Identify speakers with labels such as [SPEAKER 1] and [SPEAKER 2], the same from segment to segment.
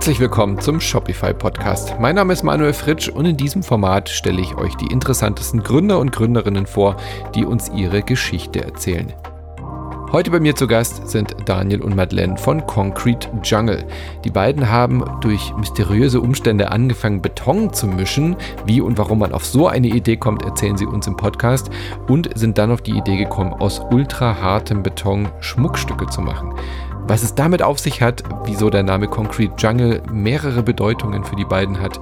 [SPEAKER 1] Herzlich willkommen zum Shopify Podcast. Mein Name ist Manuel Fritsch und in diesem Format stelle ich euch die interessantesten Gründer und Gründerinnen vor, die uns ihre Geschichte erzählen. Heute bei mir zu Gast sind Daniel und Madeleine von Concrete Jungle. Die beiden haben durch mysteriöse Umstände angefangen, Beton zu mischen. Wie und warum man auf so eine Idee kommt, erzählen sie uns im Podcast und sind dann auf die Idee gekommen, aus ultra hartem Beton Schmuckstücke zu machen. Was es damit auf sich hat, wieso der Name Concrete Jungle mehrere Bedeutungen für die beiden hat,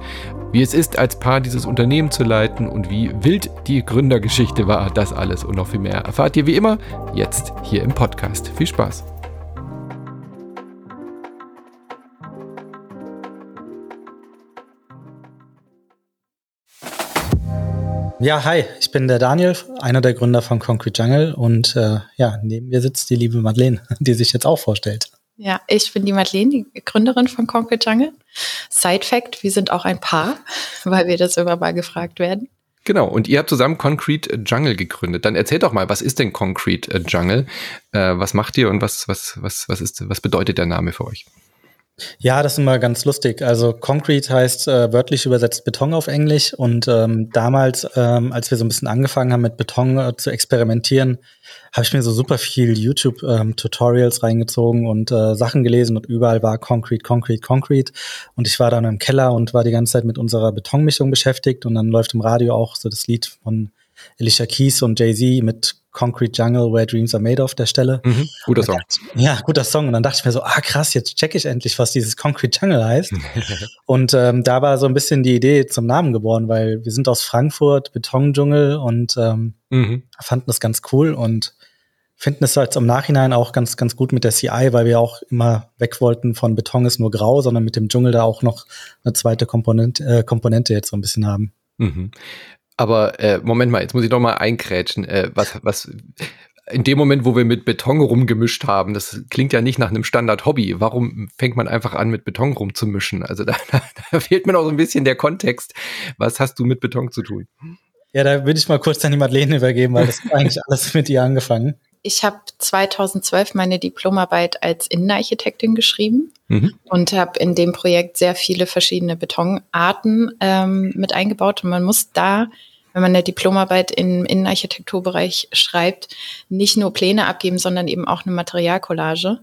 [SPEAKER 1] wie es ist, als Paar dieses Unternehmen zu leiten und wie wild die Gründergeschichte war, das alles und noch viel mehr erfahrt ihr wie immer jetzt hier im Podcast. Viel Spaß!
[SPEAKER 2] Ja, hi, ich bin der Daniel, einer der Gründer von Concrete Jungle und äh, ja, neben mir sitzt die liebe Madeleine, die sich jetzt auch vorstellt.
[SPEAKER 3] Ja, ich bin die Madeleine, die Gründerin von Concrete Jungle. Side Fact, wir sind auch ein Paar, weil wir das immer mal gefragt werden.
[SPEAKER 1] Genau, und ihr habt zusammen Concrete Jungle gegründet. Dann erzählt doch mal, was ist denn Concrete Jungle? Äh, was macht ihr und was, was, was, was, ist, was bedeutet der Name für euch?
[SPEAKER 2] Ja, das ist immer ganz lustig. Also Concrete heißt äh, wörtlich übersetzt Beton auf Englisch. Und ähm, damals, ähm, als wir so ein bisschen angefangen haben mit Beton äh, zu experimentieren, habe ich mir so super viel YouTube-Tutorials ähm, reingezogen und äh, Sachen gelesen und überall war Concrete, Concrete, Concrete. Und ich war dann im Keller und war die ganze Zeit mit unserer Betonmischung beschäftigt. Und dann läuft im Radio auch so das Lied von Alicia Keys und Jay-Z mit Concrete Jungle, Where Dreams Are Made of der Stelle. Mhm,
[SPEAKER 1] guter Song.
[SPEAKER 2] ja, guter Song. Und dann dachte ich mir so, ah krass, jetzt check ich endlich, was dieses Concrete Jungle heißt. und ähm, da war so ein bisschen die Idee zum Namen geboren, weil wir sind aus Frankfurt, Betondschungel und ähm, mhm. fanden das ganz cool und finden es jetzt im Nachhinein auch ganz, ganz gut mit der CI, weil wir auch immer weg wollten von Beton ist nur grau, sondern mit dem Dschungel da auch noch eine zweite Komponente, äh, Komponente jetzt so ein bisschen haben. Mhm.
[SPEAKER 1] Aber äh, Moment mal, jetzt muss ich doch mal einkrätschen. Äh, was, was, in dem Moment, wo wir mit Beton rumgemischt haben, das klingt ja nicht nach einem Standard-Hobby. Warum fängt man einfach an, mit Beton rumzumischen? Also da, da, da fehlt mir noch so ein bisschen der Kontext. Was hast du mit Beton zu tun?
[SPEAKER 2] Ja, da würde ich mal kurz an die Madeleine übergeben, weil das eigentlich alles mit ihr angefangen
[SPEAKER 3] ich habe 2012 meine Diplomarbeit als Innenarchitektin geschrieben mhm. und habe in dem Projekt sehr viele verschiedene Betonarten ähm, mit eingebaut. Und man muss da, wenn man eine Diplomarbeit im Innenarchitekturbereich schreibt, nicht nur Pläne abgeben, sondern eben auch eine Materialcollage.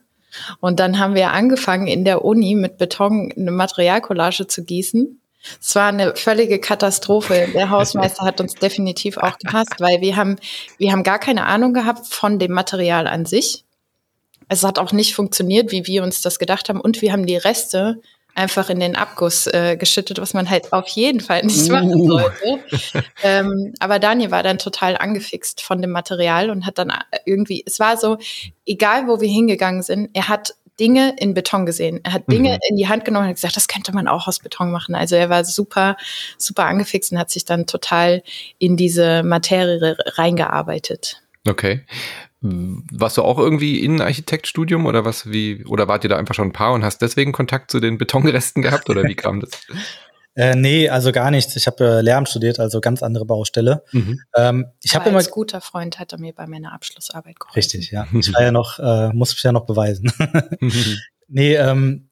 [SPEAKER 3] Und dann haben wir angefangen, in der Uni mit Beton eine Materialcollage zu gießen es war eine völlige Katastrophe. Der Hausmeister hat uns definitiv auch gehasst, weil wir haben, wir haben gar keine Ahnung gehabt von dem Material an sich. Es hat auch nicht funktioniert, wie wir uns das gedacht haben. Und wir haben die Reste einfach in den Abguss äh, geschüttet, was man halt auf jeden Fall nicht machen uh. sollte. ähm, aber Daniel war dann total angefixt von dem Material und hat dann irgendwie, es war so, egal wo wir hingegangen sind, er hat Dinge in Beton gesehen. Er hat Dinge mhm. in die Hand genommen und gesagt, das könnte man auch aus Beton machen. Also er war super, super angefixt und hat sich dann total in diese Materie reingearbeitet.
[SPEAKER 1] Okay. Warst du auch irgendwie in Architektstudium oder was wie oder wart ihr da einfach schon ein paar und hast deswegen Kontakt zu den Betonresten gehabt oder wie kam das?
[SPEAKER 2] Äh, nee, also gar nichts. Ich habe äh, Lehramt studiert, also ganz andere Baustelle. Mhm. Ähm, ich habe immer
[SPEAKER 3] als guter Freund hat er mir bei meiner Abschlussarbeit geholfen.
[SPEAKER 2] Richtig, ja. Ich war ja noch, äh, muss mich ja noch beweisen. mhm. Nee, ähm,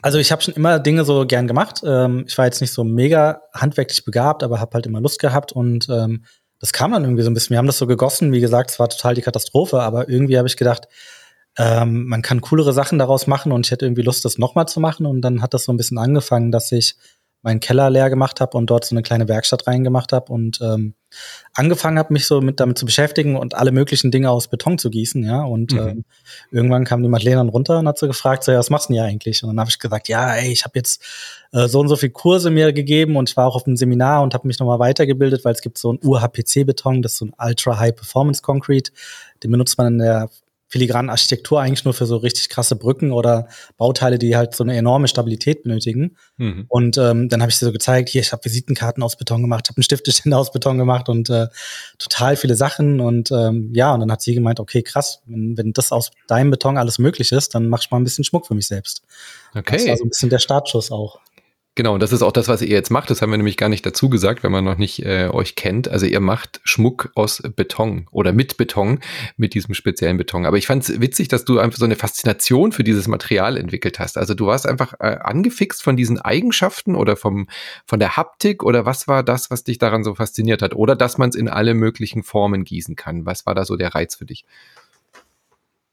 [SPEAKER 2] also ich habe schon immer Dinge so gern gemacht. Ähm, ich war jetzt nicht so mega handwerklich begabt, aber habe halt immer Lust gehabt und ähm, das kam dann irgendwie so ein bisschen. Wir haben das so gegossen, wie gesagt, es war total die Katastrophe, aber irgendwie habe ich gedacht, ähm, man kann coolere Sachen daraus machen und ich hätte irgendwie Lust, das nochmal zu machen. Und dann hat das so ein bisschen angefangen, dass ich meinen Keller leer gemacht habe und dort so eine kleine Werkstatt reingemacht habe und ähm, angefangen habe, mich so mit damit zu beschäftigen und alle möglichen Dinge aus Beton zu gießen, ja. Und mhm. ähm, irgendwann kam die Madeleine dann runter und hat so gefragt, so, ja, was machst du denn hier eigentlich? Und dann habe ich gesagt, ja, ey, ich habe jetzt äh, so und so viel Kurse mir gegeben und ich war auch auf einem Seminar und habe mich nochmal weitergebildet, weil es gibt so ein UHPC-Beton, das ist so ein Ultra High Performance Concrete. Den benutzt man in der filigranen Architektur eigentlich nur für so richtig krasse Brücken oder Bauteile, die halt so eine enorme Stabilität benötigen. Mhm. Und ähm, dann habe ich sie so gezeigt, hier, ich habe Visitenkarten aus Beton gemacht, habe einen Stifteständer aus Beton gemacht und äh, total viele Sachen. Und ähm, ja, und dann hat sie gemeint, okay, krass, wenn, wenn das aus deinem Beton alles möglich ist, dann mach ich mal ein bisschen Schmuck für mich selbst. Okay. Das war so ein bisschen der Startschuss auch.
[SPEAKER 1] Genau, und das ist auch das, was ihr jetzt macht. Das haben wir nämlich gar nicht dazu gesagt, wenn man noch nicht äh, euch kennt. Also ihr macht Schmuck aus Beton oder mit Beton, mit diesem speziellen Beton. Aber ich fand es witzig, dass du einfach so eine Faszination für dieses Material entwickelt hast. Also du warst einfach äh, angefixt von diesen Eigenschaften oder vom von der Haptik oder was war das, was dich daran so fasziniert hat? Oder dass man es in alle möglichen Formen gießen kann. Was war da so der Reiz für dich?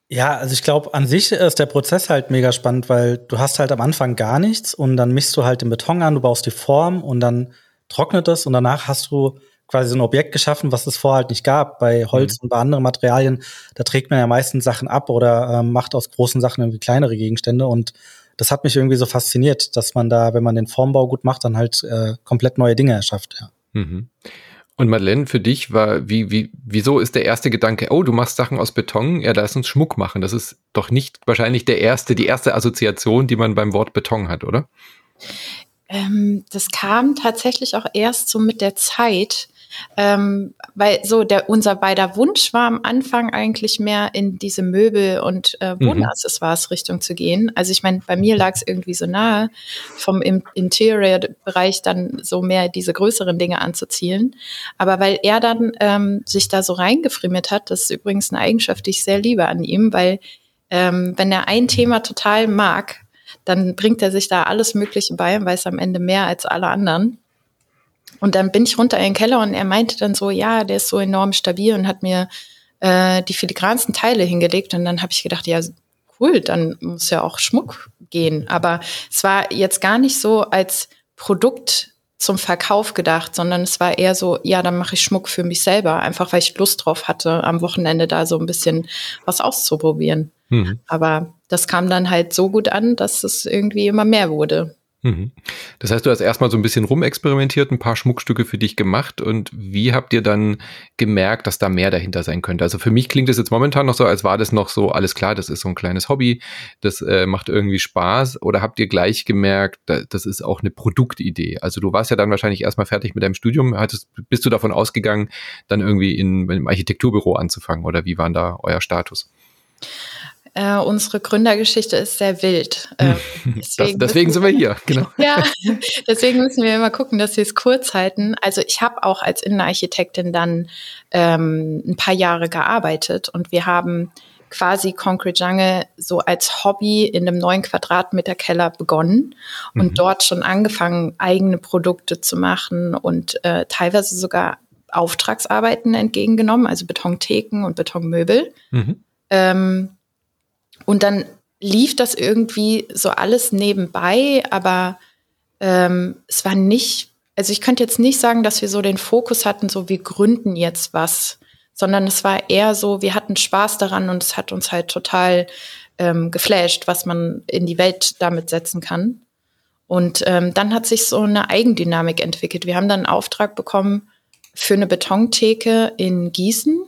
[SPEAKER 2] Ja, also ich glaube, an sich ist der Prozess halt mega spannend, weil du hast halt am Anfang gar nichts und dann mischst du halt den Beton an, du baust die Form und dann trocknet es und danach hast du quasi so ein Objekt geschaffen, was es vorher halt nicht gab. Bei Holz mhm. und bei anderen Materialien, da trägt man ja meistens Sachen ab oder äh, macht aus großen Sachen irgendwie kleinere Gegenstände und das hat mich irgendwie so fasziniert, dass man da, wenn man den Formbau gut macht, dann halt äh, komplett neue Dinge erschafft, ja. Mhm.
[SPEAKER 1] Und Madeleine, für dich war, wie, wie, wieso ist der erste Gedanke, oh, du machst Sachen aus Beton, ja, lass uns Schmuck machen. Das ist doch nicht wahrscheinlich der erste, die erste Assoziation, die man beim Wort Beton hat, oder?
[SPEAKER 3] Ähm, das kam tatsächlich auch erst so mit der Zeit, ähm, weil so der unser beider Wunsch war am Anfang eigentlich mehr in diese Möbel- und äh, mhm. Wohnaccessoires-Richtung zu gehen. Also ich meine, bei mir lag es irgendwie so nahe, vom Interior-Bereich dann so mehr diese größeren Dinge anzuzielen. Aber weil er dann ähm, sich da so reingefrimmelt hat, das ist übrigens eine Eigenschaft, die ich sehr liebe an ihm, weil ähm, wenn er ein Thema total mag, dann bringt er sich da alles Mögliche bei und weiß am Ende mehr als alle anderen. Und dann bin ich runter in den Keller und er meinte dann so, ja, der ist so enorm stabil und hat mir äh, die filigransten Teile hingelegt. Und dann habe ich gedacht, ja, cool, dann muss ja auch Schmuck gehen. Aber es war jetzt gar nicht so als Produkt zum Verkauf gedacht, sondern es war eher so, ja, dann mache ich Schmuck für mich selber, einfach weil ich Lust drauf hatte, am Wochenende da so ein bisschen was auszuprobieren. Mhm. Aber das kam dann halt so gut an, dass es irgendwie immer mehr wurde.
[SPEAKER 1] Mhm. Das heißt, du hast erstmal so ein bisschen rumexperimentiert, ein paar Schmuckstücke für dich gemacht und wie habt ihr dann gemerkt, dass da mehr dahinter sein könnte? Also für mich klingt das jetzt momentan noch so, als war das noch so, alles klar, das ist so ein kleines Hobby, das äh, macht irgendwie Spaß oder habt ihr gleich gemerkt, das ist auch eine Produktidee? Also du warst ja dann wahrscheinlich erstmal fertig mit deinem Studium, hattest, bist du davon ausgegangen, dann irgendwie in, in einem Architekturbüro anzufangen oder wie war da euer Status?
[SPEAKER 3] Äh, unsere Gründergeschichte ist sehr wild.
[SPEAKER 1] Äh, deswegen, das, deswegen sind wir hier, genau.
[SPEAKER 3] ja, deswegen müssen wir immer gucken, dass wir es kurz halten. Also ich habe auch als Innenarchitektin dann ähm, ein paar Jahre gearbeitet und wir haben quasi Concrete Jungle so als Hobby in einem neuen Quadratmeter Keller begonnen und mhm. dort schon angefangen, eigene Produkte zu machen und äh, teilweise sogar Auftragsarbeiten entgegengenommen, also Betontheken und Betonmöbel. Mhm. Ähm, und dann lief das irgendwie so alles nebenbei, aber ähm, es war nicht, also ich könnte jetzt nicht sagen, dass wir so den Fokus hatten, so wir gründen jetzt was, sondern es war eher so, wir hatten Spaß daran und es hat uns halt total ähm, geflasht, was man in die Welt damit setzen kann. Und ähm, dann hat sich so eine Eigendynamik entwickelt. Wir haben dann einen Auftrag bekommen für eine Betontheke in Gießen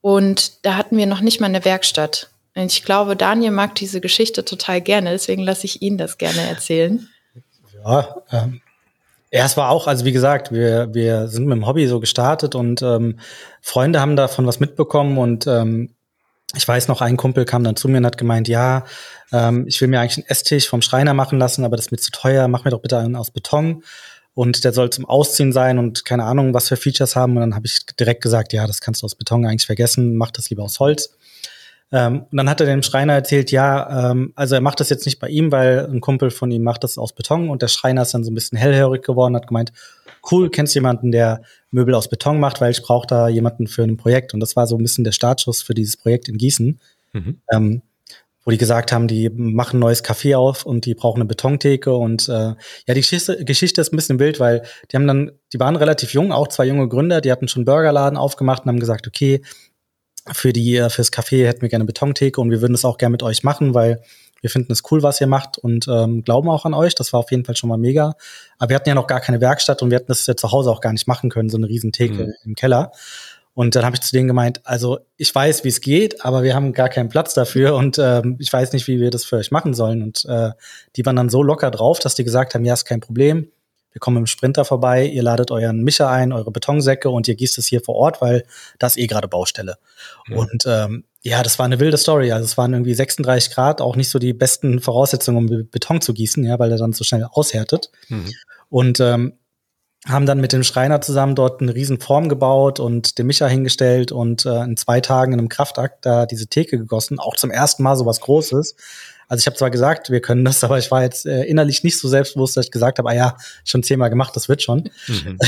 [SPEAKER 3] und da hatten wir noch nicht mal eine Werkstatt. Ich glaube, Daniel mag diese Geschichte total gerne, deswegen lasse ich ihn das gerne erzählen.
[SPEAKER 2] Ja, ähm, es war auch, also wie gesagt, wir, wir sind mit dem Hobby so gestartet und ähm, Freunde haben davon was mitbekommen und ähm, ich weiß noch, ein Kumpel kam dann zu mir und hat gemeint, ja, ähm, ich will mir eigentlich einen Esstisch vom Schreiner machen lassen, aber das ist mir zu teuer, mach mir doch bitte einen aus Beton und der soll zum Ausziehen sein und keine Ahnung, was für Features haben. Und dann habe ich direkt gesagt, ja, das kannst du aus Beton eigentlich vergessen, mach das lieber aus Holz. Ähm, und dann hat er dem Schreiner erzählt, ja, ähm, also er macht das jetzt nicht bei ihm, weil ein Kumpel von ihm macht das aus Beton und der Schreiner ist dann so ein bisschen hellhörig geworden, hat gemeint, cool, kennst du jemanden, der Möbel aus Beton macht, weil ich brauche da jemanden für ein Projekt. Und das war so ein bisschen der Startschuss für dieses Projekt in Gießen, mhm. ähm, wo die gesagt haben, die machen ein neues Café auf und die brauchen eine Betontheke. Und äh, ja, die Geschichte, Geschichte ist ein bisschen wild, weil die haben dann, die waren relativ jung, auch zwei junge Gründer, die hatten schon Burgerladen aufgemacht und haben gesagt, okay, für die, äh, fürs Café hätten wir gerne Betontheke und wir würden es auch gerne mit euch machen, weil wir finden es cool, was ihr macht und ähm, glauben auch an euch. Das war auf jeden Fall schon mal mega. Aber wir hatten ja noch gar keine Werkstatt und wir hätten das ja zu Hause auch gar nicht machen können, so eine riesen Theke mhm. im Keller. Und dann habe ich zu denen gemeint, also ich weiß, wie es geht, aber wir haben gar keinen Platz dafür und ähm, ich weiß nicht, wie wir das für euch machen sollen. Und äh, die waren dann so locker drauf, dass die gesagt haben, ja, ist kein Problem wir kommen im Sprinter vorbei, ihr ladet euren Mischer ein, eure Betonsäcke und ihr gießt es hier vor Ort, weil das eh gerade Baustelle. Mhm. Und ähm, ja, das war eine wilde Story. Also es waren irgendwie 36 Grad, auch nicht so die besten Voraussetzungen, um Beton zu gießen, ja, weil er dann so schnell aushärtet. Mhm. Und ähm, haben dann mit dem Schreiner zusammen dort eine riesen Form gebaut und den Micha hingestellt und äh, in zwei Tagen in einem Kraftakt da diese Theke gegossen. Auch zum ersten Mal so was Großes. Also ich habe zwar gesagt, wir können das, aber ich war jetzt äh, innerlich nicht so selbstbewusst, dass ich gesagt habe, ah ja, schon zehnmal gemacht, das wird schon. Mhm.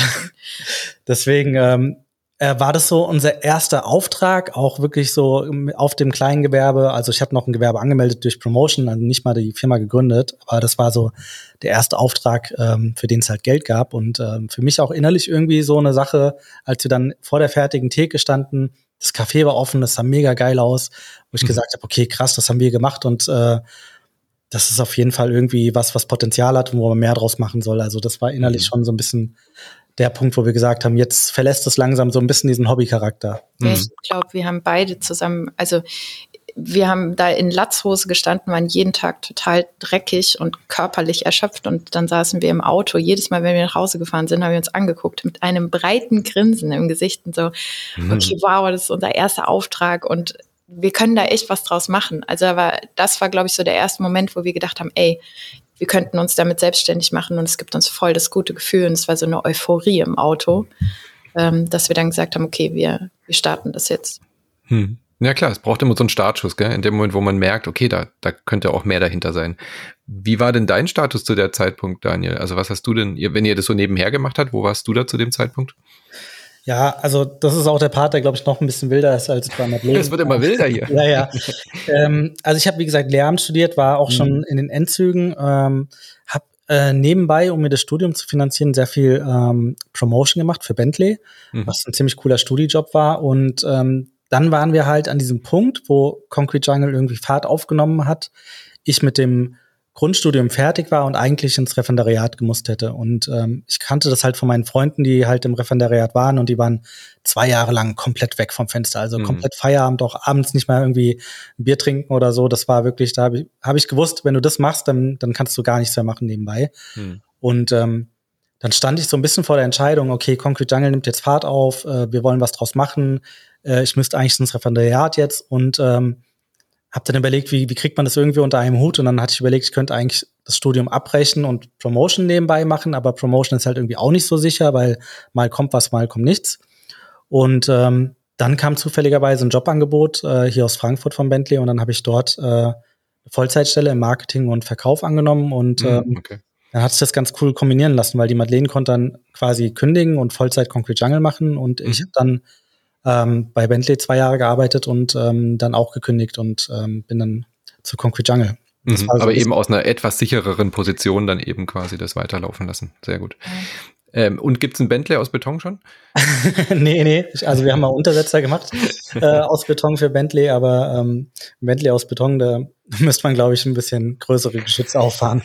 [SPEAKER 2] Deswegen ähm, äh, war das so unser erster Auftrag, auch wirklich so auf dem kleinen Gewerbe. Also ich habe noch ein Gewerbe angemeldet durch Promotion, also nicht mal die Firma gegründet, aber das war so der erste Auftrag, ähm, für den es halt Geld gab. Und ähm, für mich auch innerlich irgendwie so eine Sache, als wir dann vor der fertigen Theke standen, das Café war offen, das sah mega geil aus, wo ich mhm. gesagt habe, okay, krass, das haben wir gemacht und äh, das ist auf jeden Fall irgendwie was, was Potenzial hat und wo man mehr draus machen soll. Also das war innerlich mhm. schon so ein bisschen der Punkt, wo wir gesagt haben, jetzt verlässt es langsam so ein bisschen diesen Hobbycharakter.
[SPEAKER 3] Ja, ich glaube, wir haben beide zusammen, also wir haben da in Latzhose gestanden, waren jeden Tag total dreckig und körperlich erschöpft und dann saßen wir im Auto. Jedes Mal, wenn wir nach Hause gefahren sind, haben wir uns angeguckt mit einem breiten Grinsen im Gesicht und so, mhm. okay, wow, das ist unser erster Auftrag und wir können da echt was draus machen. Also aber das war, glaube ich, so der erste Moment, wo wir gedacht haben, ey, wir könnten uns damit selbstständig machen und es gibt uns voll das gute Gefühl und es war so eine Euphorie im Auto, ähm, dass wir dann gesagt haben, okay, wir, wir starten das jetzt.
[SPEAKER 1] Hm. Ja klar, es braucht immer so einen Startschuss, gell? in dem Moment, wo man merkt, okay, da, da könnte auch mehr dahinter sein. Wie war denn dein Status zu der Zeitpunkt, Daniel? Also was hast du denn, wenn ihr das so nebenher gemacht habt, wo warst du da zu dem Zeitpunkt?
[SPEAKER 2] Ja, also das ist auch der Part, der, glaube ich, noch ein bisschen wilder ist als bei Madeleine.
[SPEAKER 1] Es wird immer wilder hier.
[SPEAKER 2] ja, ja. ähm, also ich habe, wie gesagt, Lehramt studiert, war auch mhm. schon in den Endzügen, ähm, habe äh, nebenbei, um mir das Studium zu finanzieren, sehr viel ähm, Promotion gemacht für Bentley, mhm. was ein ziemlich cooler Studijob war. Und ähm, dann waren wir halt an diesem Punkt, wo Concrete Jungle irgendwie Fahrt aufgenommen hat. Ich mit dem Grundstudium fertig war und eigentlich ins Referendariat gemusst hätte. Und ähm, ich kannte das halt von meinen Freunden, die halt im Referendariat waren und die waren zwei Jahre lang komplett weg vom Fenster. Also mhm. komplett Feierabend, auch abends nicht mehr irgendwie ein Bier trinken oder so. Das war wirklich, da habe ich, hab ich gewusst, wenn du das machst, dann, dann kannst du gar nichts mehr machen nebenbei. Mhm. Und ähm, dann stand ich so ein bisschen vor der Entscheidung, okay, Concrete Jungle nimmt jetzt Fahrt auf, äh, wir wollen was draus machen. Äh, ich müsste eigentlich ins Referendariat jetzt und ähm, habe dann überlegt, wie, wie kriegt man das irgendwie unter einem Hut? Und dann hatte ich überlegt, ich könnte eigentlich das Studium abbrechen und Promotion nebenbei machen, aber Promotion ist halt irgendwie auch nicht so sicher, weil mal kommt was, mal kommt nichts. Und ähm, dann kam zufälligerweise ein Jobangebot äh, hier aus Frankfurt von Bentley und dann habe ich dort äh, eine Vollzeitstelle im Marketing und Verkauf angenommen und mhm, ähm, okay. Dann hat sich das ganz cool kombinieren lassen, weil die Madeleine konnte dann quasi kündigen und Vollzeit Concrete Jungle machen und mhm. ich habe dann ähm, bei Bentley zwei Jahre gearbeitet und ähm, dann auch gekündigt und ähm, bin dann zu Concrete Jungle.
[SPEAKER 1] Mhm, so aber eben aus einer etwas sichereren Position dann eben quasi das weiterlaufen lassen. Sehr gut. Ähm, und gibt es einen Bentley aus Beton schon?
[SPEAKER 2] nee, nee. Also wir haben mal Untersetzer gemacht äh, aus Beton für Bentley, aber ähm, Bentley aus Beton, da müsste man, glaube ich, ein bisschen größere Geschütze auffahren.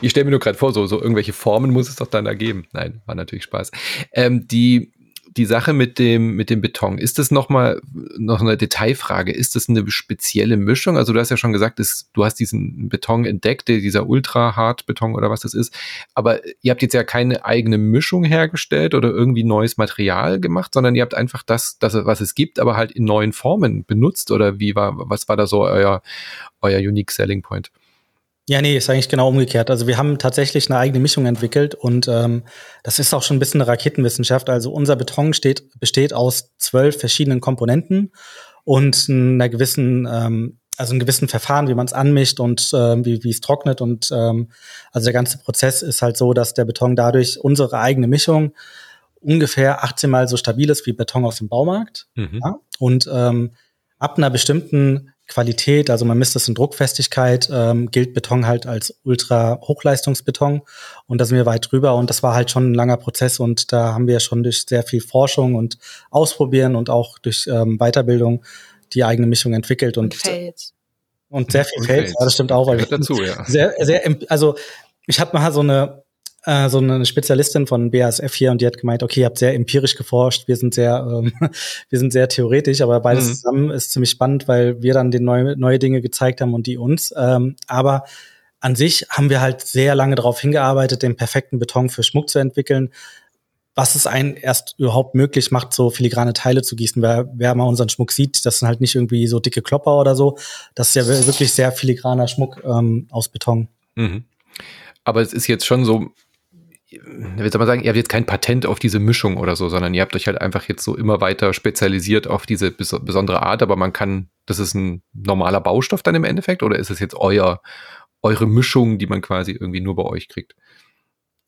[SPEAKER 1] ich stelle mir nur gerade vor, so, so irgendwelche Formen muss es doch dann da geben. Nein, war natürlich Spaß. Ähm, die die Sache mit dem, mit dem Beton, ist das nochmal noch eine Detailfrage? Ist das eine spezielle Mischung? Also du hast ja schon gesagt, ist, du hast diesen Beton entdeckt, dieser Ultra-Hard-Beton oder was das ist. Aber ihr habt jetzt ja keine eigene Mischung hergestellt oder irgendwie neues Material gemacht, sondern ihr habt einfach das, das was es gibt, aber halt in neuen Formen benutzt. Oder wie war, was war da so euer, euer Unique Selling Point?
[SPEAKER 2] Ja, nee, ist eigentlich genau umgekehrt. Also wir haben tatsächlich eine eigene Mischung entwickelt und ähm, das ist auch schon ein bisschen eine Raketenwissenschaft. Also unser Beton steht, besteht aus zwölf verschiedenen Komponenten und einer gewissen, ähm, also einem gewissen Verfahren, wie man es anmischt und ähm, wie, wie es trocknet. Und ähm, also der ganze Prozess ist halt so, dass der Beton dadurch unsere eigene Mischung ungefähr 18 Mal so stabil ist wie Beton aus dem Baumarkt. Mhm. Ja? Und ähm, ab einer bestimmten Qualität, also man misst das in Druckfestigkeit, ähm, gilt Beton halt als Ultra-Hochleistungsbeton und da sind wir weit drüber und das war halt schon ein langer Prozess und da haben wir schon durch sehr viel Forschung und Ausprobieren und auch durch ähm, Weiterbildung die eigene Mischung entwickelt und, und Fails. Und sehr viel Fails, ja, das stimmt auch, weil dazu, ja. sehr, sehr, also ich habe mal so eine äh, so eine Spezialistin von BASF hier und die hat gemeint, okay, ihr habt sehr empirisch geforscht, wir sind sehr, ähm, wir sind sehr theoretisch, aber beides mhm. zusammen ist ziemlich spannend, weil wir dann den neue, neue Dinge gezeigt haben und die uns. Ähm, aber an sich haben wir halt sehr lange darauf hingearbeitet, den perfekten Beton für Schmuck zu entwickeln, was es einen erst überhaupt möglich macht, so filigrane Teile zu gießen. Wer, wer mal unseren Schmuck sieht, das sind halt nicht irgendwie so dicke Klopper oder so. Das ist ja wirklich sehr filigraner Schmuck ähm, aus Beton. Mhm.
[SPEAKER 1] Aber es ist jetzt schon so, wie soll man sagen, ihr habt jetzt kein Patent auf diese Mischung oder so, sondern ihr habt euch halt einfach jetzt so immer weiter spezialisiert auf diese bes besondere Art, aber man kann, das ist ein normaler Baustoff dann im Endeffekt oder ist es jetzt euer, eure Mischung, die man quasi irgendwie nur bei euch kriegt?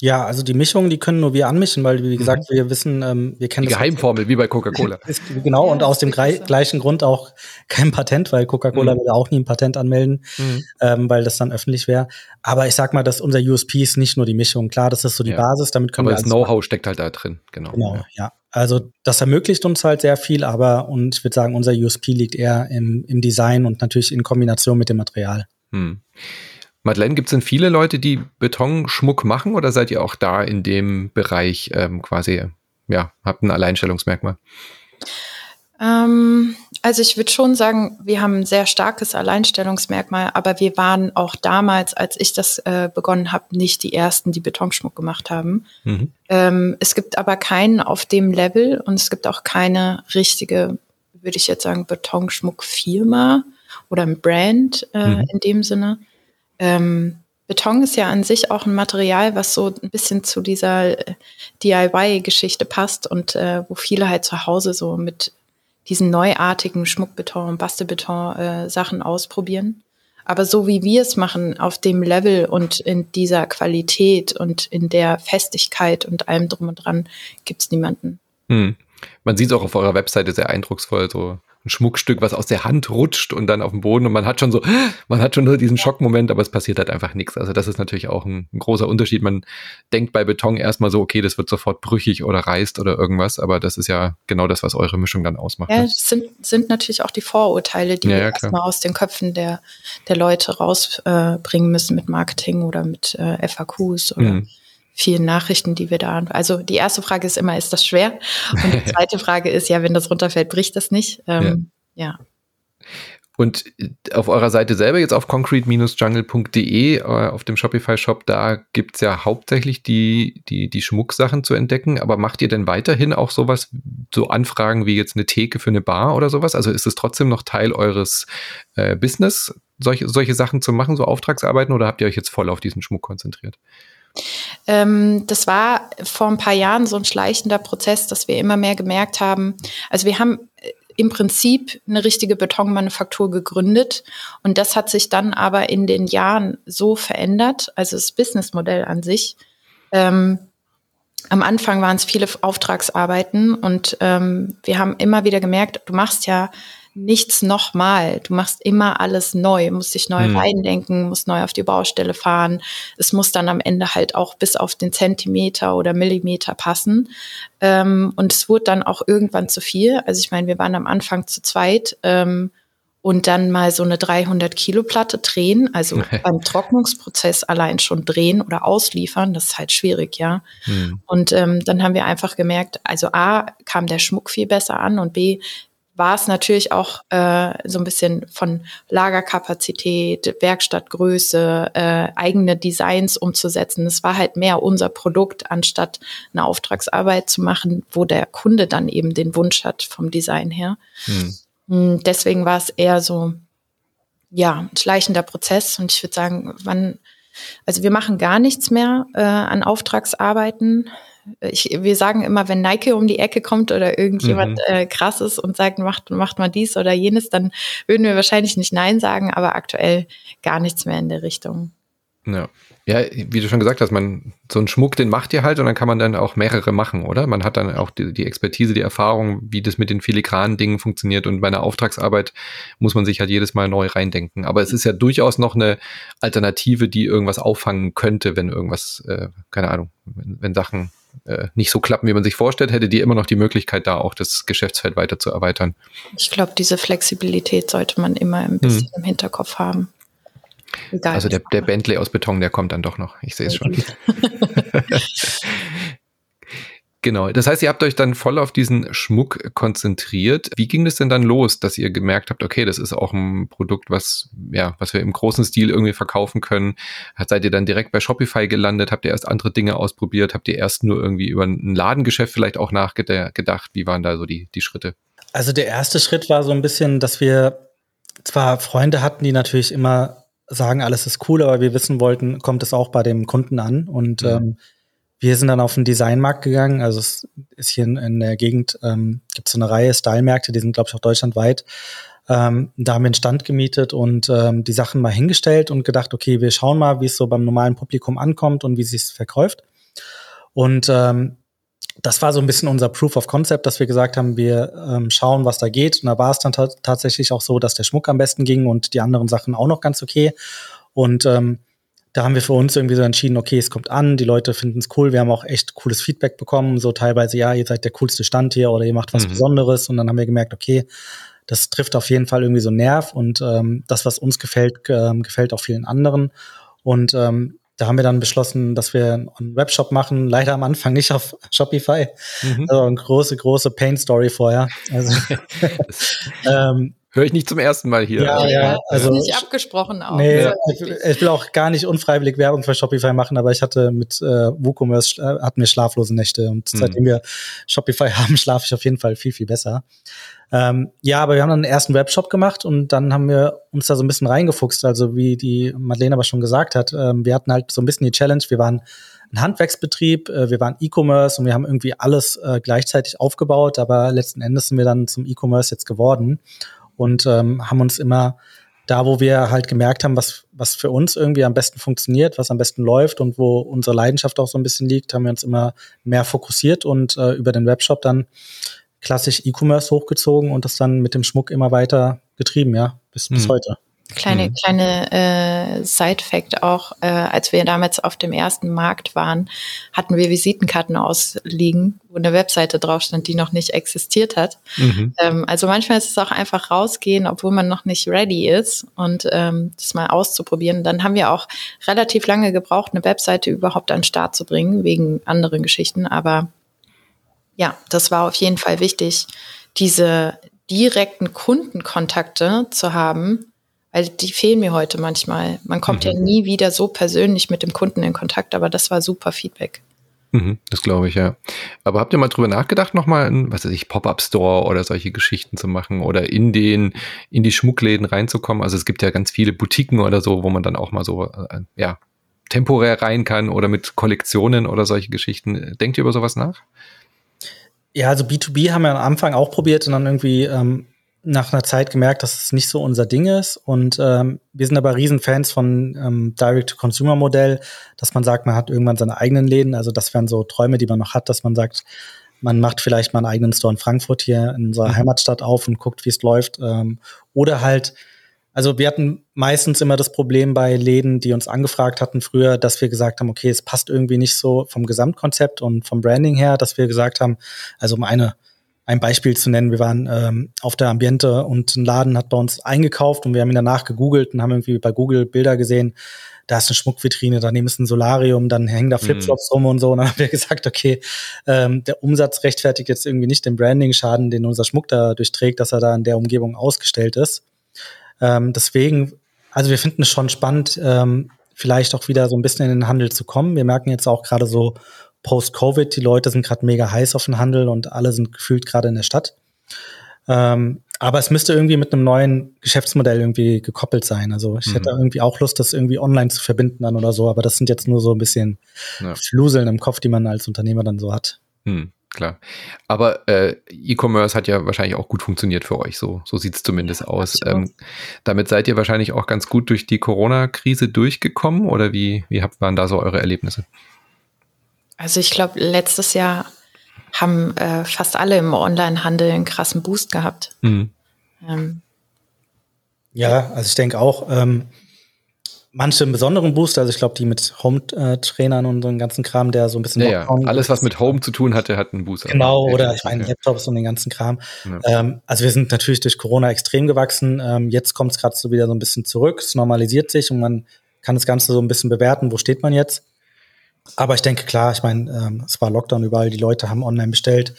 [SPEAKER 2] Ja, also die Mischungen, die können nur wir anmischen, weil wie gesagt, mhm. wir wissen, ähm, wir kennen
[SPEAKER 1] die Geheimformel wie bei Coca-Cola.
[SPEAKER 2] genau und aus dem gleichen Grund auch kein Patent, weil Coca-Cola mhm. würde auch nie ein Patent anmelden, mhm. ähm, weil das dann öffentlich wäre. Aber ich sag mal, dass unser USP ist nicht nur die Mischung. Klar, das ist so die ja. Basis, damit können
[SPEAKER 1] aber
[SPEAKER 2] wir.
[SPEAKER 1] Aber das Know-how steckt halt da drin, genau.
[SPEAKER 2] Genau, ja. ja. Also das ermöglicht uns halt sehr viel, aber und ich würde sagen, unser USP liegt eher im, im Design und natürlich in Kombination mit dem Material. Mhm.
[SPEAKER 1] Madeleine, gibt es denn viele Leute, die Betonschmuck machen oder seid ihr auch da in dem Bereich ähm, quasi, ja, habt ein Alleinstellungsmerkmal?
[SPEAKER 3] Ähm, also ich würde schon sagen, wir haben ein sehr starkes Alleinstellungsmerkmal, aber wir waren auch damals, als ich das äh, begonnen habe, nicht die Ersten, die Betonschmuck gemacht haben. Mhm. Ähm, es gibt aber keinen auf dem Level und es gibt auch keine richtige, würde ich jetzt sagen, Betonschmuckfirma oder ein Brand äh, mhm. in dem Sinne. Ähm, Beton ist ja an sich auch ein Material, was so ein bisschen zu dieser äh, DIY-Geschichte passt und äh, wo viele halt zu Hause so mit diesen neuartigen Schmuckbeton und Bastelbeton-Sachen äh, ausprobieren. Aber so wie wir es machen, auf dem Level und in dieser Qualität und in der Festigkeit und allem drum und dran, gibt es niemanden. Hm.
[SPEAKER 1] Man sieht es auch auf eurer Webseite sehr eindrucksvoll, so ein Schmuckstück, was aus der Hand rutscht und dann auf dem Boden und man hat schon so, man hat schon nur diesen Schockmoment, aber es passiert halt einfach nichts. Also das ist natürlich auch ein, ein, großer Unterschied. Man denkt bei Beton erstmal so, okay, das wird sofort brüchig oder reißt oder irgendwas, aber das ist ja genau das, was eure Mischung dann ausmacht.
[SPEAKER 3] Ja, ne? das sind, sind natürlich auch die Vorurteile, die ja, wir ja, erstmal aus den Köpfen der, der Leute rausbringen äh, müssen mit Marketing oder mit äh, FAQs oder mhm vielen Nachrichten, die wir da haben. Also die erste Frage ist immer, ist das schwer? Und die zweite Frage ist, ja, wenn das runterfällt, bricht das nicht. Ähm, ja. ja.
[SPEAKER 1] Und auf eurer Seite selber, jetzt auf concrete-jungle.de, äh, auf dem Shopify-Shop, da gibt's ja hauptsächlich die, die, die Schmucksachen zu entdecken. Aber macht ihr denn weiterhin auch sowas, so Anfragen wie jetzt eine Theke für eine Bar oder sowas? Also ist es trotzdem noch Teil eures äh, Business, solche, solche Sachen zu machen, so Auftragsarbeiten, oder habt ihr euch jetzt voll auf diesen Schmuck konzentriert?
[SPEAKER 3] Ähm, das war vor ein paar Jahren so ein schleichender Prozess, dass wir immer mehr gemerkt haben, also wir haben äh, im Prinzip eine richtige Betonmanufaktur gegründet und das hat sich dann aber in den Jahren so verändert, also das Businessmodell an sich. Ähm, am Anfang waren es viele Auftragsarbeiten und ähm, wir haben immer wieder gemerkt, du machst ja nichts nochmal. Du machst immer alles neu, musst dich neu hm. reindenken, musst neu auf die Baustelle fahren. Es muss dann am Ende halt auch bis auf den Zentimeter oder Millimeter passen. Ähm, und es wurde dann auch irgendwann zu viel. Also ich meine, wir waren am Anfang zu zweit. Ähm, und dann mal so eine 300 Kilo Platte drehen, also beim Trocknungsprozess allein schon drehen oder ausliefern, das ist halt schwierig, ja. Hm. Und ähm, dann haben wir einfach gemerkt, also A, kam der Schmuck viel besser an und B, war es natürlich auch äh, so ein bisschen von Lagerkapazität, Werkstattgröße, äh, eigene Designs umzusetzen. Es war halt mehr unser Produkt, anstatt eine Auftragsarbeit zu machen, wo der Kunde dann eben den Wunsch hat vom Design her. Hm. hm deswegen war es eher so, ja, ein schleichender Prozess. Und ich würde sagen, wann, also wir machen gar nichts mehr äh, an Auftragsarbeiten ich, wir sagen immer, wenn Nike um die Ecke kommt oder irgendjemand mhm. äh, krasses und sagt, macht, macht mal dies oder jenes, dann würden wir wahrscheinlich nicht Nein sagen, aber aktuell gar nichts mehr in der Richtung.
[SPEAKER 1] Ja. Ja, wie du schon gesagt hast, man, so einen Schmuck, den macht ihr halt und dann kann man dann auch mehrere machen, oder? Man hat dann auch die, die Expertise, die Erfahrung, wie das mit den filigranen Dingen funktioniert und bei einer Auftragsarbeit muss man sich halt jedes Mal neu reindenken. Aber es ist ja durchaus noch eine Alternative, die irgendwas auffangen könnte, wenn irgendwas, äh, keine Ahnung, wenn, wenn Sachen äh, nicht so klappen, wie man sich vorstellt, hätte die immer noch die Möglichkeit, da auch das Geschäftsfeld weiter zu erweitern.
[SPEAKER 3] Ich glaube, diese Flexibilität sollte man immer ein bisschen hm. im Hinterkopf haben.
[SPEAKER 1] Egal, also der, der Bentley aus Beton, der kommt dann doch noch. Ich sehe es schon. Genau, das heißt, ihr habt euch dann voll auf diesen Schmuck konzentriert. Wie ging das denn dann los, dass ihr gemerkt habt, okay, das ist auch ein Produkt, was, ja, was wir im großen Stil irgendwie verkaufen können? Seid ihr dann direkt bei Shopify gelandet? Habt ihr erst andere Dinge ausprobiert? Habt ihr erst nur irgendwie über ein Ladengeschäft vielleicht auch nachgedacht? Wie waren da so die, die Schritte?
[SPEAKER 2] Also der erste Schritt war so ein bisschen, dass wir zwar Freunde hatten, die natürlich immer sagen, alles ist cool, aber wir wissen wollten, kommt es auch bei dem Kunden an und mhm. ähm, wir sind dann auf den Designmarkt gegangen. Also es ist hier in, in der Gegend, ähm, gibt es so eine Reihe Style-Märkte, die sind, glaube ich, auch deutschlandweit. Ähm, da haben wir einen Stand gemietet und ähm, die Sachen mal hingestellt und gedacht, okay, wir schauen mal, wie es so beim normalen Publikum ankommt und wie es sich verkauft. Und ähm, das war so ein bisschen unser Proof of Concept, dass wir gesagt haben, wir ähm, schauen, was da geht. Und da war es dann tatsächlich auch so, dass der Schmuck am besten ging und die anderen Sachen auch noch ganz okay. Und ähm, da haben wir für uns irgendwie so entschieden, okay, es kommt an, die Leute finden es cool. Wir haben auch echt cooles Feedback bekommen, so teilweise, ja, ihr seid der coolste Stand hier oder ihr macht was mhm. Besonderes. Und dann haben wir gemerkt, okay, das trifft auf jeden Fall irgendwie so einen Nerv und ähm, das, was uns gefällt, ähm, gefällt auch vielen anderen. Und ähm, da haben wir dann beschlossen, dass wir einen Webshop machen. Leider am Anfang nicht auf Shopify. Mhm. Also eine große, große Pain-Story vorher. Also,
[SPEAKER 1] ähm, Höre ich nicht zum ersten Mal hier.
[SPEAKER 3] Ja, ja, also nicht abgesprochen auch.
[SPEAKER 2] Nee, ich, ich, will auch gar nicht unfreiwillig Werbung für Shopify machen, aber ich hatte mit äh, WooCommerce äh, hatten wir schlaflose Nächte und mhm. seitdem wir Shopify haben, schlafe ich auf jeden Fall viel viel besser. Ähm, ja, aber wir haben dann einen ersten Webshop gemacht und dann haben wir uns da so ein bisschen reingefuchst. Also wie die Madeleine aber schon gesagt hat, ähm, wir hatten halt so ein bisschen die Challenge. Wir waren ein Handwerksbetrieb, äh, wir waren E-Commerce und wir haben irgendwie alles äh, gleichzeitig aufgebaut, aber letzten Endes sind wir dann zum E-Commerce jetzt geworden und ähm, haben uns immer da, wo wir halt gemerkt haben, was, was für uns irgendwie am besten funktioniert, was am besten läuft und wo unsere Leidenschaft auch so ein bisschen liegt, haben wir uns immer mehr fokussiert und äh, über den Webshop dann klassisch E-Commerce hochgezogen und das dann mit dem Schmuck immer weiter getrieben, ja, bis, bis mhm. heute.
[SPEAKER 3] Kleine, mhm. kleine äh, Side-Fact auch, äh, als wir damals auf dem ersten Markt waren, hatten wir Visitenkarten ausliegen, wo eine Webseite drauf stand, die noch nicht existiert hat. Mhm. Ähm, also manchmal ist es auch einfach rausgehen, obwohl man noch nicht ready ist und ähm, das mal auszuprobieren. Dann haben wir auch relativ lange gebraucht, eine Webseite überhaupt an den Start zu bringen, wegen anderen Geschichten. Aber ja, das war auf jeden Fall wichtig, diese direkten Kundenkontakte zu haben, weil die fehlen mir heute manchmal. Man kommt mhm. ja nie wieder so persönlich mit dem Kunden in Kontakt, aber das war super Feedback.
[SPEAKER 1] Mhm, das glaube ich, ja. Aber habt ihr mal drüber nachgedacht, nochmal ein, was weiß ich, Pop-Up-Store oder solche Geschichten zu machen oder in den, in die Schmuckläden reinzukommen? Also es gibt ja ganz viele Boutiquen oder so, wo man dann auch mal so, äh, ja, temporär rein kann oder mit Kollektionen oder solche Geschichten. Denkt ihr über sowas nach?
[SPEAKER 2] Ja, also B2B haben wir am Anfang auch probiert und dann irgendwie ähm, nach einer Zeit gemerkt, dass es nicht so unser Ding ist. Und ähm, wir sind aber Riesenfans von ähm, Direct-to-Consumer-Modell, dass man sagt, man hat irgendwann seine eigenen Läden. Also das wären so Träume, die man noch hat, dass man sagt, man macht vielleicht mal einen eigenen Store in Frankfurt hier in unserer mhm. Heimatstadt auf und guckt, wie es läuft. Ähm, oder halt, also wir hatten meistens immer das Problem bei Läden, die uns angefragt hatten früher, dass wir gesagt haben, okay, es passt irgendwie nicht so vom Gesamtkonzept und vom Branding her, dass wir gesagt haben, also um eine ein Beispiel zu nennen, wir waren ähm, auf der Ambiente und ein Laden hat bei uns eingekauft und wir haben ihn danach gegoogelt und haben irgendwie bei Google Bilder gesehen, da ist eine Schmuckvitrine, daneben ist ein Solarium, dann hängen da mhm. Flipflops mhm. rum und so. Und dann haben wir gesagt, okay, ähm, der Umsatz rechtfertigt jetzt irgendwie nicht den Branding-Schaden, den unser Schmuck da durchträgt, dass er da in der Umgebung ausgestellt ist. Ähm, deswegen, also wir finden es schon spannend, ähm, vielleicht auch wieder so ein bisschen in den Handel zu kommen. Wir merken jetzt auch gerade so Post-Covid, die Leute sind gerade mega heiß auf den Handel und alle sind gefühlt gerade in der Stadt. Ähm, aber es müsste irgendwie mit einem neuen Geschäftsmodell irgendwie gekoppelt sein. Also ich mhm. hätte irgendwie auch Lust, das irgendwie online zu verbinden dann oder so, aber das sind jetzt nur so ein bisschen ja. Fluseln im Kopf, die man als Unternehmer dann so hat.
[SPEAKER 1] Mhm, klar. Aber äh, E-Commerce hat ja wahrscheinlich auch gut funktioniert für euch, so, so sieht es zumindest ja, aus. Ähm, damit seid ihr wahrscheinlich auch ganz gut durch die Corona-Krise durchgekommen oder wie, wie habt, waren da so eure Erlebnisse?
[SPEAKER 3] Also ich glaube, letztes Jahr haben äh, fast alle im Onlinehandel einen krassen Boost gehabt. Mhm. Ähm,
[SPEAKER 2] ja, also ich denke auch, ähm, manche einen besonderen Boost, also ich glaube, die mit Home-Trainern und so einen ganzen Kram, der so ein bisschen.
[SPEAKER 1] Ja, ja. alles, was mit Home zu tun hatte, hat einen Boost.
[SPEAKER 2] Genau, oder ich meine Laptops und den ganzen Kram. Ja. Ähm, also wir sind natürlich durch Corona extrem gewachsen. Ähm, jetzt kommt es gerade so wieder so ein bisschen zurück, es normalisiert sich und man kann das Ganze so ein bisschen bewerten, wo steht man jetzt. Aber ich denke, klar, ich meine, ähm, es war Lockdown überall, die Leute haben online bestellt.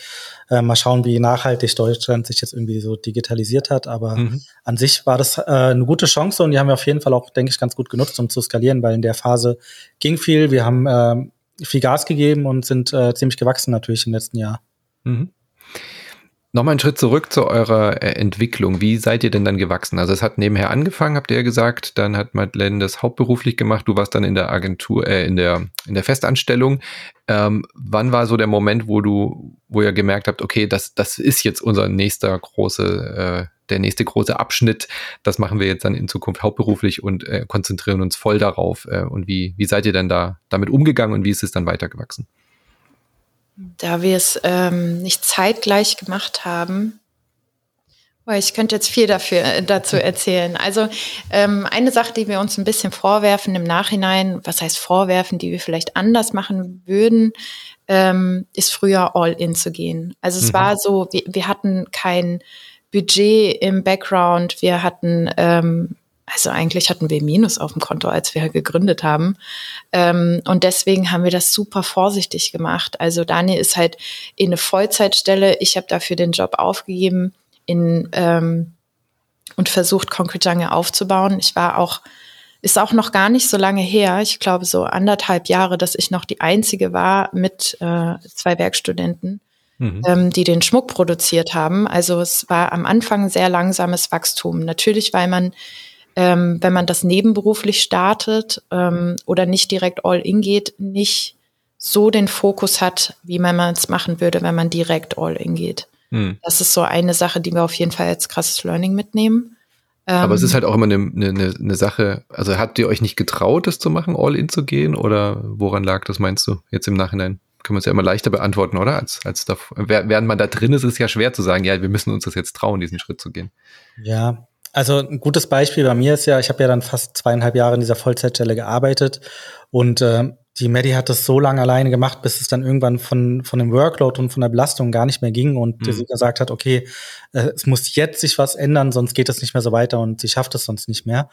[SPEAKER 2] Äh, mal schauen, wie nachhaltig Deutschland sich jetzt irgendwie so digitalisiert hat. Aber mhm. an sich war das äh, eine gute Chance und die haben wir auf jeden Fall auch, denke ich, ganz gut genutzt, um zu skalieren, weil in der Phase ging viel. Wir haben äh, viel Gas gegeben und sind äh, ziemlich gewachsen natürlich im letzten Jahr. Mhm.
[SPEAKER 1] Nochmal einen Schritt zurück zu eurer äh, Entwicklung. Wie seid ihr denn dann gewachsen? Also es hat nebenher angefangen, habt ihr ja gesagt, dann hat Madeleine das hauptberuflich gemacht, du warst dann in der Agentur, äh, in der, in der Festanstellung. Ähm, wann war so der Moment, wo du, wo ihr gemerkt habt, okay, das, das ist jetzt unser nächster große, äh, der nächste große Abschnitt, das machen wir jetzt dann in Zukunft hauptberuflich und äh, konzentrieren uns voll darauf. Äh, und wie, wie seid ihr denn da damit umgegangen und wie ist es dann weitergewachsen?
[SPEAKER 3] Da wir es ähm, nicht zeitgleich gemacht haben, weil ich könnte jetzt viel dafür, äh, dazu erzählen. Also ähm, eine Sache, die wir uns ein bisschen vorwerfen im Nachhinein, was heißt vorwerfen, die wir vielleicht anders machen würden, ähm, ist früher All-In zu gehen. Also es mhm. war so, wir, wir hatten kein Budget im Background, wir hatten ähm, also eigentlich hatten wir Minus auf dem Konto, als wir gegründet haben. Ähm, und deswegen haben wir das super vorsichtig gemacht. Also Daniel ist halt in eine Vollzeitstelle. Ich habe dafür den Job aufgegeben in, ähm, und versucht, Concrete Jungle aufzubauen. Ich war auch, ist auch noch gar nicht so lange her. Ich glaube so anderthalb Jahre, dass ich noch die einzige war mit äh, zwei Werkstudenten. Mhm. Ähm, die den Schmuck produziert haben. Also es war am Anfang sehr langsames Wachstum. Natürlich, weil man ähm, wenn man das nebenberuflich startet ähm, oder nicht direkt all in geht, nicht so den Fokus hat, wie man es machen würde, wenn man direkt all in geht. Hm. Das ist so eine Sache, die wir auf jeden Fall als krasses Learning mitnehmen.
[SPEAKER 1] Aber es ist ähm, halt auch immer eine, eine, eine Sache, also habt ihr euch nicht getraut, das zu machen, all in zu gehen? Oder woran lag das, meinst du, jetzt im Nachhinein? Können wir es ja immer leichter beantworten, oder? Als, als da, während man da drin ist, ist es ja schwer zu sagen, ja, wir müssen uns das jetzt trauen, diesen Schritt zu gehen.
[SPEAKER 2] Ja, also ein gutes Beispiel bei mir ist ja, ich habe ja dann fast zweieinhalb Jahre in dieser Vollzeitstelle gearbeitet und äh, die Medi hat das so lange alleine gemacht, bis es dann irgendwann von, von dem Workload und von der Belastung gar nicht mehr ging und mhm. sie gesagt hat, okay, äh, es muss jetzt sich was ändern, sonst geht es nicht mehr so weiter und sie schafft es sonst nicht mehr.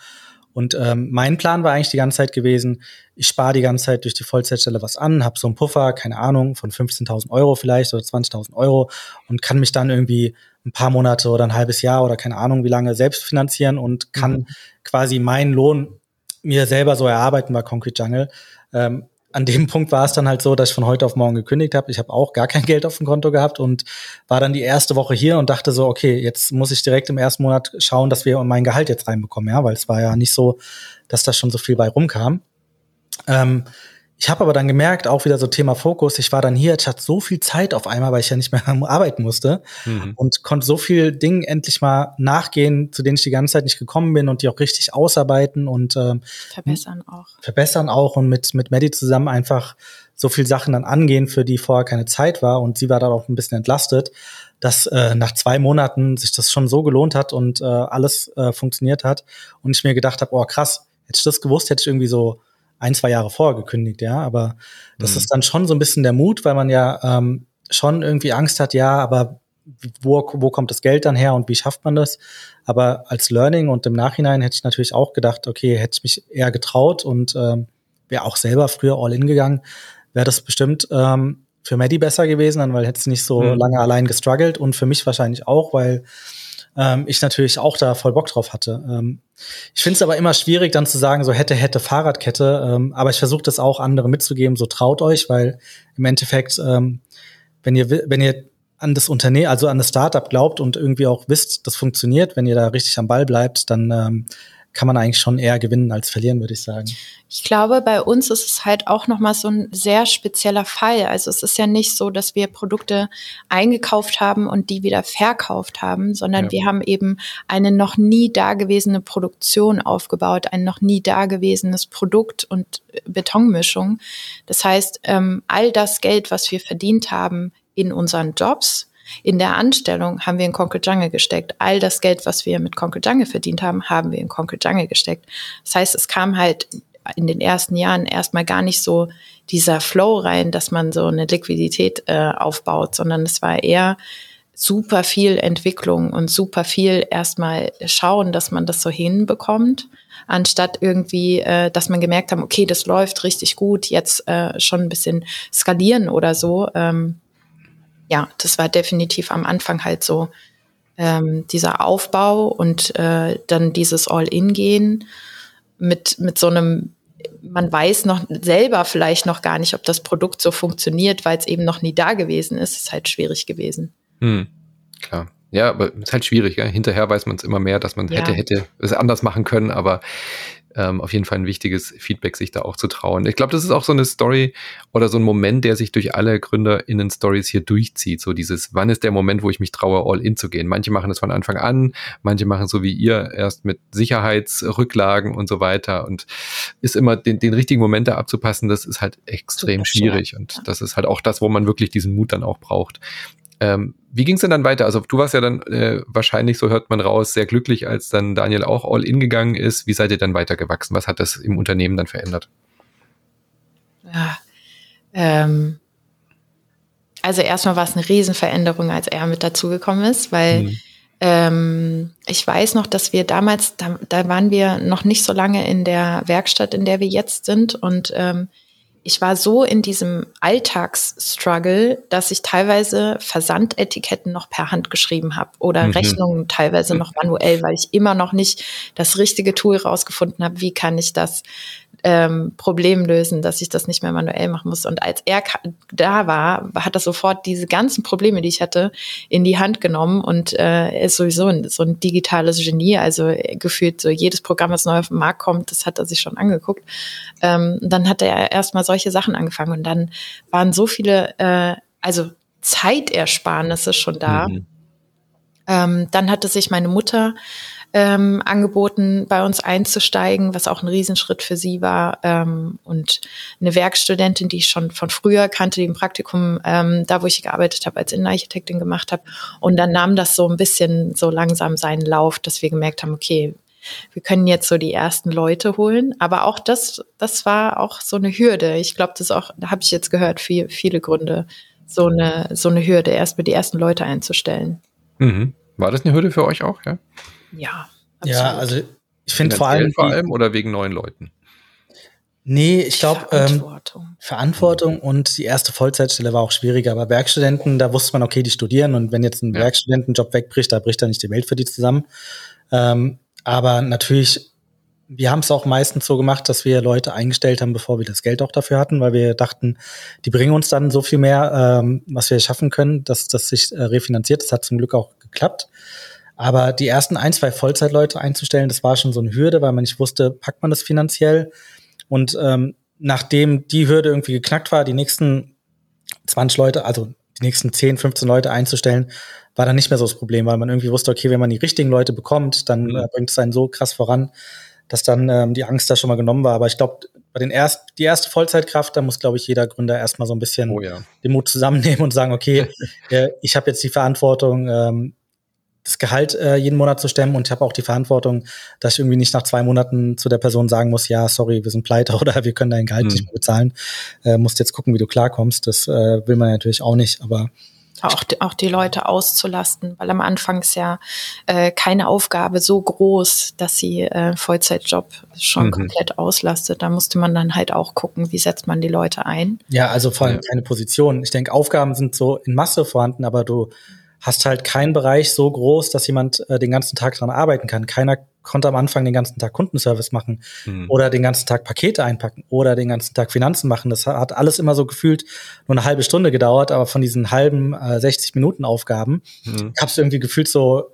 [SPEAKER 2] Und ähm, mein Plan war eigentlich die ganze Zeit gewesen, ich spare die ganze Zeit durch die Vollzeitstelle was an, habe so einen Puffer, keine Ahnung, von 15.000 Euro vielleicht oder 20.000 Euro und kann mich dann irgendwie ein paar Monate oder ein halbes Jahr oder keine Ahnung wie lange selbst finanzieren und kann mhm. quasi meinen Lohn mir selber so erarbeiten bei Concrete Jungle. Ähm, an dem Punkt war es dann halt so, dass ich von heute auf morgen gekündigt habe. Ich habe auch gar kein Geld auf dem Konto gehabt und war dann die erste Woche hier und dachte so, okay, jetzt muss ich direkt im ersten Monat schauen, dass wir mein Gehalt jetzt reinbekommen, ja, weil es war ja nicht so, dass da schon so viel bei rumkam. Ähm, ich habe aber dann gemerkt, auch wieder so Thema Fokus, ich war dann hier, ich hatte so viel Zeit auf einmal, weil ich ja nicht mehr arbeiten musste mhm. und konnte so viel Dingen endlich mal nachgehen, zu denen ich die ganze Zeit nicht gekommen bin und die auch richtig ausarbeiten und ähm,
[SPEAKER 3] verbessern auch.
[SPEAKER 2] Verbessern auch und mit, mit Maddie zusammen einfach so viel Sachen dann angehen, für die vorher keine Zeit war und sie war dann auch ein bisschen entlastet, dass äh, nach zwei Monaten sich das schon so gelohnt hat und äh, alles äh, funktioniert hat und ich mir gedacht habe, oh krass, hätte ich das gewusst, hätte ich irgendwie so ein, zwei Jahre vorher gekündigt, ja. Aber das mhm. ist dann schon so ein bisschen der Mut, weil man ja ähm, schon irgendwie Angst hat, ja, aber wo, wo kommt das Geld dann her und wie schafft man das? Aber als Learning und im Nachhinein hätte ich natürlich auch gedacht, okay, hätte ich mich eher getraut und ähm, wäre auch selber früher all in gegangen, wäre das bestimmt ähm, für Maddie besser gewesen, dann weil hätte es nicht so mhm. lange allein gestruggelt und für mich wahrscheinlich auch, weil ähm, ich natürlich auch da voll Bock drauf hatte. Ähm, ich finde es aber immer schwierig, dann zu sagen, so hätte, hätte Fahrradkette, ähm, aber ich versuche das auch andere mitzugeben, so traut euch, weil im Endeffekt, ähm, wenn ihr, wenn ihr an das Unternehmen, also an das Startup glaubt und irgendwie auch wisst, das funktioniert, wenn ihr da richtig am Ball bleibt, dann ähm, kann man eigentlich schon eher gewinnen als verlieren, würde ich sagen.
[SPEAKER 3] Ich glaube, bei uns ist es halt auch nochmal so ein sehr spezieller Fall. Also es ist ja nicht so, dass wir Produkte eingekauft haben und die wieder verkauft haben, sondern ja. wir haben eben eine noch nie dagewesene Produktion aufgebaut, ein noch nie dagewesenes Produkt und Betonmischung. Das heißt, ähm, all das Geld, was wir verdient haben in unseren Jobs, in der Anstellung haben wir in Concrete Jungle gesteckt. All das Geld, was wir mit Concrete Jungle verdient haben, haben wir in Concrete Jungle gesteckt. Das heißt, es kam halt in den ersten Jahren erstmal gar nicht so dieser Flow rein, dass man so eine Liquidität äh, aufbaut, sondern es war eher super viel Entwicklung und super viel erstmal schauen, dass man das so hinbekommt, anstatt irgendwie, äh, dass man gemerkt haben, okay, das läuft richtig gut, jetzt äh, schon ein bisschen skalieren oder so. Ähm, ja, das war definitiv am Anfang halt so ähm, dieser Aufbau und äh, dann dieses All-In-Gehen mit, mit so einem man weiß noch selber vielleicht noch gar nicht, ob das Produkt so funktioniert, weil es eben noch nie da gewesen ist. Ist halt schwierig gewesen.
[SPEAKER 1] Hm, klar. Ja, aber es ist halt schwierig. Ja? Hinterher weiß man es immer mehr, dass man ja. hätte, hätte es anders machen können, aber ähm, auf jeden Fall ein wichtiges Feedback, sich da auch zu trauen. Ich glaube, das ist auch so eine Story oder so ein Moment, der sich durch alle GründerInnen-Stories hier durchzieht. So dieses, wann ist der Moment, wo ich mich traue, all in zu gehen? Manche machen das von Anfang an, manche machen so wie ihr erst mit Sicherheitsrücklagen und so weiter und ist immer den, den richtigen Moment da abzupassen, das ist halt extrem Super schwierig und das ist halt auch das, wo man wirklich diesen Mut dann auch braucht. Ähm, wie ging es denn dann weiter? Also du warst ja dann äh, wahrscheinlich, so hört man raus, sehr glücklich, als dann Daniel auch all in gegangen ist. Wie seid ihr dann weitergewachsen? Was hat das im Unternehmen dann verändert?
[SPEAKER 3] Ja, ähm, also erstmal war es eine Riesenveränderung, als er mit dazugekommen ist, weil mhm. ähm, ich weiß noch, dass wir damals, da, da, waren wir noch nicht so lange in der Werkstatt, in der wir jetzt sind und ähm, ich war so in diesem Alltagsstruggle, dass ich teilweise Versandetiketten noch per Hand geschrieben habe oder mhm. Rechnungen teilweise noch manuell, weil ich immer noch nicht das richtige Tool rausgefunden habe, wie kann ich das ähm, Problem lösen, dass ich das nicht mehr manuell machen muss. Und als er da war, hat er sofort diese ganzen Probleme, die ich hatte, in die Hand genommen und äh, er ist sowieso ein, so ein digitales Genie. Also gefühlt so jedes Programm, das neu auf den Markt kommt, das hat er sich schon angeguckt. Ähm, dann hat er erstmal solche Sachen angefangen und dann waren so viele, äh, also Zeitersparnisse schon da. Mhm. Ähm, dann hatte sich meine Mutter ähm, angeboten, bei uns einzusteigen, was auch ein Riesenschritt für sie war. Ähm, und eine Werkstudentin, die ich schon von früher kannte, die im Praktikum, ähm, da wo ich gearbeitet habe, als Innenarchitektin gemacht habe. Und dann nahm das so ein bisschen so langsam seinen Lauf, dass wir gemerkt haben, okay, wir können jetzt so die ersten Leute holen. Aber auch das, das war auch so eine Hürde. Ich glaube, das auch, da habe ich jetzt gehört, viel, viele Gründe, so eine, so eine Hürde, erstmal die ersten Leute einzustellen.
[SPEAKER 1] Mhm. War das eine Hürde für euch auch, ja?
[SPEAKER 3] Ja.
[SPEAKER 2] Absolut. Ja, also ich finde vor allem.
[SPEAKER 1] Vor allem oder wegen neuen Leuten?
[SPEAKER 2] Nee, ich glaube, Verantwortung. Ähm, Verantwortung und die erste Vollzeitstelle war auch schwieriger. Aber Werkstudenten, da wusste man, okay, die studieren und wenn jetzt ein ja. Werkstudentenjob wegbricht, da bricht da nicht die Welt für die zusammen. Ähm, aber natürlich, wir haben es auch meistens so gemacht, dass wir Leute eingestellt haben, bevor wir das Geld auch dafür hatten, weil wir dachten, die bringen uns dann so viel mehr, ähm, was wir schaffen können, dass das sich äh, refinanziert. Das hat zum Glück auch geklappt. Aber die ersten ein, zwei Vollzeitleute einzustellen, das war schon so eine Hürde, weil man nicht wusste, packt man das finanziell. Und ähm, nachdem die Hürde irgendwie geknackt war, die nächsten 20 Leute, also die nächsten 10, 15 Leute einzustellen, war dann nicht mehr so das Problem, weil man irgendwie wusste, okay, wenn man die richtigen Leute bekommt, dann mhm. äh, bringt es einen so krass voran, dass dann ähm, die Angst da schon mal genommen war. Aber ich glaube, bei den erst, die erste Vollzeitkraft, da muss, glaube ich, jeder Gründer erstmal so ein bisschen oh ja. den Mut zusammennehmen und sagen, okay, äh, ich habe jetzt die Verantwortung, ähm, das Gehalt äh, jeden Monat zu stemmen und ich habe auch die Verantwortung, dass ich irgendwie nicht nach zwei Monaten zu der Person sagen muss, ja, sorry, wir sind pleite oder wir können dein Gehalt mhm. nicht mehr bezahlen. Äh, musst jetzt gucken, wie du klarkommst. Das äh, will man natürlich auch nicht, aber
[SPEAKER 3] auch, auch die Leute auszulasten, weil am Anfang ist ja äh, keine Aufgabe so groß, dass sie äh, Vollzeitjob schon mhm. komplett auslastet. Da musste man dann halt auch gucken, wie setzt man die Leute ein.
[SPEAKER 2] Ja, also vor allem keine Position. Ich denke, Aufgaben sind so in Masse vorhanden, aber du hast halt keinen Bereich so groß, dass jemand äh, den ganzen Tag dran arbeiten kann. Keiner konnte am Anfang den ganzen Tag Kundenservice machen mhm. oder den ganzen Tag Pakete einpacken oder den ganzen Tag Finanzen machen. Das hat alles immer so gefühlt nur eine halbe Stunde gedauert, aber von diesen halben äh, 60 Minuten Aufgaben mhm. gab es irgendwie gefühlt so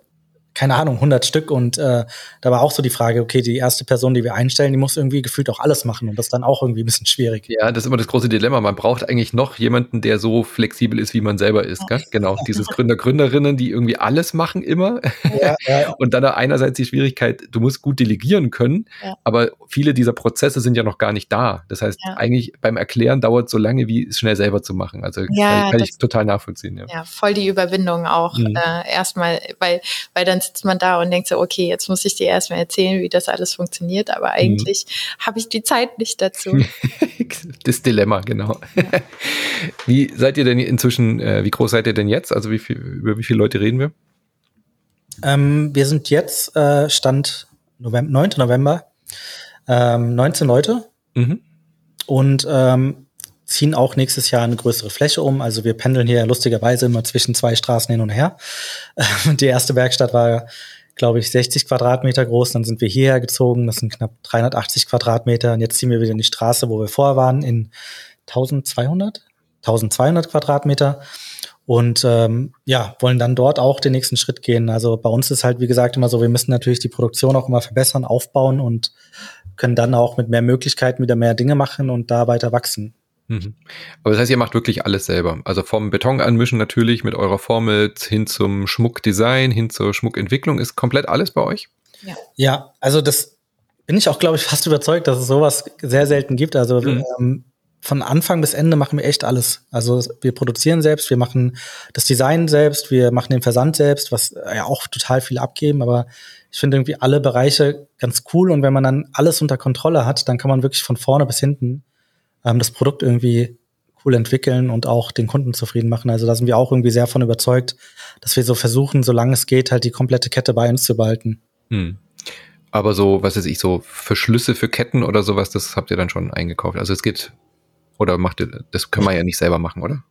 [SPEAKER 2] keine Ahnung, 100 Stück und äh, da war auch so die Frage, okay, die erste Person, die wir einstellen, die muss irgendwie gefühlt auch alles machen und das ist dann auch irgendwie ein bisschen schwierig.
[SPEAKER 1] Ja, das ist immer das große Dilemma. Man braucht eigentlich noch jemanden, der so flexibel ist, wie man selber ist. Gell? Genau, dieses Gründer, Gründerinnen, die irgendwie alles machen immer ja, ja. und dann einerseits die Schwierigkeit, du musst gut delegieren können, ja. aber viele dieser Prozesse sind ja noch gar nicht da. Das heißt, eigentlich beim Erklären dauert es so lange, wie es schnell selber zu machen. Also kann, kann ich total nachvollziehen.
[SPEAKER 3] Ja. ja, voll die Überwindung auch mhm. äh, erstmal, weil, weil dann sitzt man da und denkt so, okay, jetzt muss ich dir erstmal erzählen, wie das alles funktioniert, aber mhm. eigentlich mhm. habe ich die Zeit nicht dazu.
[SPEAKER 1] das Dilemma, genau. Ja. Wie seid ihr denn inzwischen, äh, wie groß seid ihr denn jetzt? Also wie viel, über wie viele Leute reden wir?
[SPEAKER 2] Ähm, wir sind jetzt, äh, Stand November, 9. November, ähm, 19 Leute. Mhm. Und ähm, ziehen auch nächstes Jahr eine größere Fläche um. Also wir pendeln hier lustigerweise immer zwischen zwei Straßen hin und her. Die erste Werkstatt war, glaube ich, 60 Quadratmeter groß. Dann sind wir hierher gezogen. Das sind knapp 380 Quadratmeter. Und jetzt ziehen wir wieder in die Straße, wo wir vorher waren, in 1200? 1200 Quadratmeter. Und ähm, ja, wollen dann dort auch den nächsten Schritt gehen. Also bei uns ist halt, wie gesagt, immer so, wir müssen natürlich die Produktion auch immer verbessern, aufbauen und können dann auch mit mehr Möglichkeiten wieder mehr Dinge machen und da weiter wachsen.
[SPEAKER 1] Mhm. Aber das heißt, ihr macht wirklich alles selber. Also vom Beton anmischen natürlich mit eurer Formel hin zum Schmuckdesign, hin zur Schmuckentwicklung ist komplett alles bei euch?
[SPEAKER 2] Ja, ja also das bin ich auch, glaube ich, fast überzeugt, dass es sowas sehr selten gibt. Also mhm. ähm, von Anfang bis Ende machen wir echt alles. Also wir produzieren selbst, wir machen das Design selbst, wir machen den Versand selbst, was ja auch total viel abgeben, aber ich finde irgendwie alle Bereiche ganz cool und wenn man dann alles unter Kontrolle hat, dann kann man wirklich von vorne bis hinten ähm, das Produkt irgendwie cool entwickeln und auch den Kunden zufrieden machen. Also da sind wir auch irgendwie sehr von überzeugt, dass wir so versuchen, solange es geht, halt die komplette Kette bei uns zu behalten. Hm.
[SPEAKER 1] Aber so, was weiß ich, so Verschlüsse für Ketten oder sowas, das habt ihr dann schon eingekauft. Also es geht, oder macht ihr, das können wir ja nicht selber machen, oder?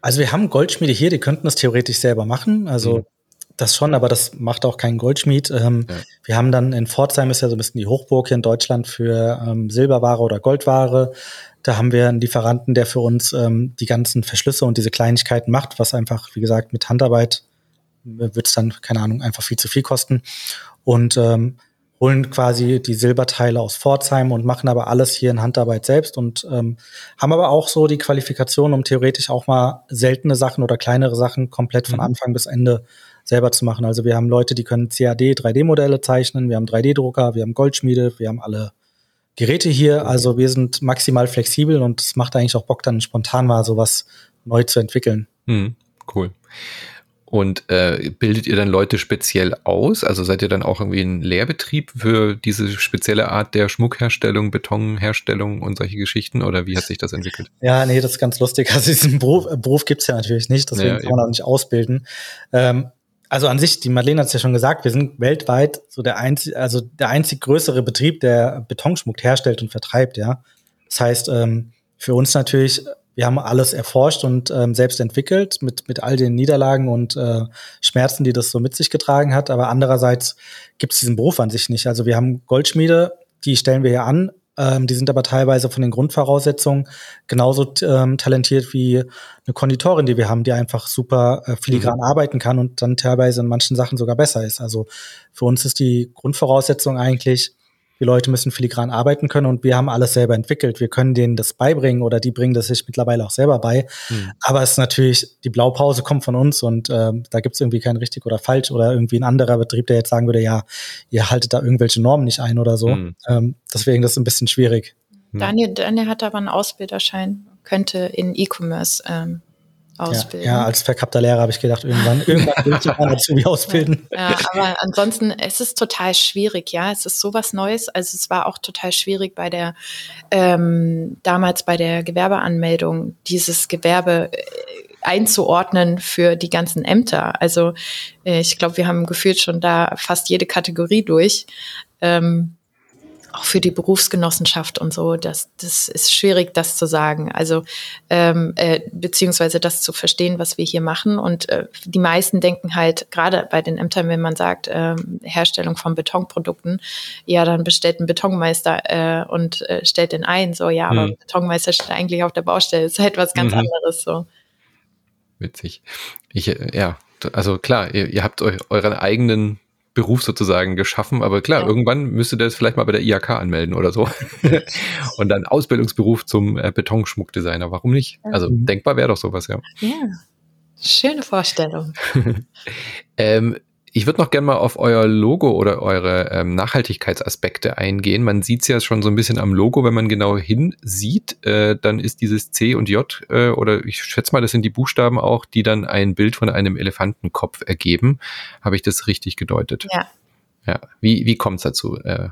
[SPEAKER 2] Also wir haben Goldschmiede hier, die könnten das theoretisch selber machen. Also mhm. Das schon, aber das macht auch kein Goldschmied. Ähm, ja. Wir haben dann in Pforzheim ist ja so ein bisschen die Hochburg hier in Deutschland für ähm, Silberware oder Goldware. Da haben wir einen Lieferanten, der für uns ähm, die ganzen Verschlüsse und diese Kleinigkeiten macht, was einfach, wie gesagt, mit Handarbeit wird es dann, keine Ahnung, einfach viel zu viel kosten. Und ähm, holen quasi die Silberteile aus Pforzheim und machen aber alles hier in Handarbeit selbst und ähm, haben aber auch so die Qualifikation, um theoretisch auch mal seltene Sachen oder kleinere Sachen komplett von mhm. Anfang bis Ende selber zu machen. Also wir haben Leute, die können CAD 3D-Modelle zeichnen, wir haben 3D-Drucker, wir haben Goldschmiede, wir haben alle Geräte hier. Also wir sind maximal flexibel und es macht eigentlich auch Bock, dann spontan mal sowas neu zu entwickeln.
[SPEAKER 1] Hm, cool. Und äh, bildet ihr dann Leute speziell aus? Also seid ihr dann auch irgendwie ein Lehrbetrieb für diese spezielle Art der Schmuckherstellung, Betonherstellung und solche Geschichten? Oder wie hat sich das entwickelt?
[SPEAKER 2] Ja, nee, das ist ganz lustig. Also diesen Beruf, Beruf gibt's ja natürlich nicht, deswegen ja, kann man auch nicht ausbilden. Ähm, also an sich, die Marlene hat es ja schon gesagt, wir sind weltweit so der einzig, also der einzig größere Betrieb, der Betonschmuck herstellt und vertreibt, ja. Das heißt, ähm, für uns natürlich, wir haben alles erforscht und ähm, selbst entwickelt mit, mit all den Niederlagen und äh, Schmerzen, die das so mit sich getragen hat. Aber andererseits gibt es diesen Beruf an sich nicht. Also wir haben Goldschmiede, die stellen wir hier an, ähm, die sind aber teilweise von den Grundvoraussetzungen genauso ähm, talentiert wie eine Konditorin, die wir haben, die einfach super äh, filigran mhm. arbeiten kann und dann teilweise in manchen Sachen sogar besser ist. Also für uns ist die Grundvoraussetzung eigentlich, die Leute müssen filigran arbeiten können und wir haben alles selber entwickelt. Wir können denen das beibringen oder die bringen das sich mittlerweile auch selber bei. Mhm. Aber es ist natürlich, die Blaupause kommt von uns und ähm, da gibt es irgendwie kein richtig oder falsch oder irgendwie ein anderer Betrieb, der jetzt sagen würde, ja, ihr haltet da irgendwelche Normen nicht ein oder so. Mhm. Ähm, deswegen das ist ein bisschen schwierig.
[SPEAKER 3] Daniel, Daniel hat aber einen Ausbilderschein, könnte in E-Commerce ähm, ausbilden.
[SPEAKER 2] Ja, ja, als verkappter Lehrer habe ich gedacht, irgendwann, irgendwann will ich auch einen Azubi ausbilden.
[SPEAKER 3] Ja, aber ansonsten, es ist total schwierig, ja. Es ist sowas Neues. Also es war auch total schwierig bei der, ähm, damals bei der Gewerbeanmeldung, dieses Gewerbe äh, einzuordnen für die ganzen Ämter. Also äh, ich glaube, wir haben gefühlt schon da fast jede Kategorie durch. Ähm, auch für die Berufsgenossenschaft und so, das, das ist schwierig, das zu sagen. Also ähm, äh, beziehungsweise das zu verstehen, was wir hier machen. Und äh, die meisten denken halt, gerade bei den Ämtern, wenn man sagt, äh, Herstellung von Betonprodukten, ja, dann bestellt ein Betonmeister äh, und äh, stellt den ein. So, ja, aber hm. Betonmeister steht eigentlich auf der Baustelle, ist halt was ganz mhm. anderes. So.
[SPEAKER 1] Witzig. Ich, äh, ja, also klar, ihr, ihr habt euch euren eigenen Beruf sozusagen geschaffen, aber klar, ja. irgendwann müsste das vielleicht mal bei der IHK anmelden oder so. und dann Ausbildungsberuf zum äh, Betonschmuckdesigner. Warum nicht? Also mhm. denkbar wäre doch sowas, ja.
[SPEAKER 3] Ja, schöne Vorstellung.
[SPEAKER 1] ähm, ich würde noch gerne mal auf euer Logo oder eure ähm, Nachhaltigkeitsaspekte eingehen. Man sieht es ja schon so ein bisschen am Logo, wenn man genau hinsieht, äh, dann ist dieses C und J äh, oder ich schätze mal, das sind die Buchstaben auch, die dann ein Bild von einem Elefantenkopf ergeben. Habe ich das richtig gedeutet?
[SPEAKER 3] Ja.
[SPEAKER 1] Ja. Wie, wie kommt es dazu? Äh,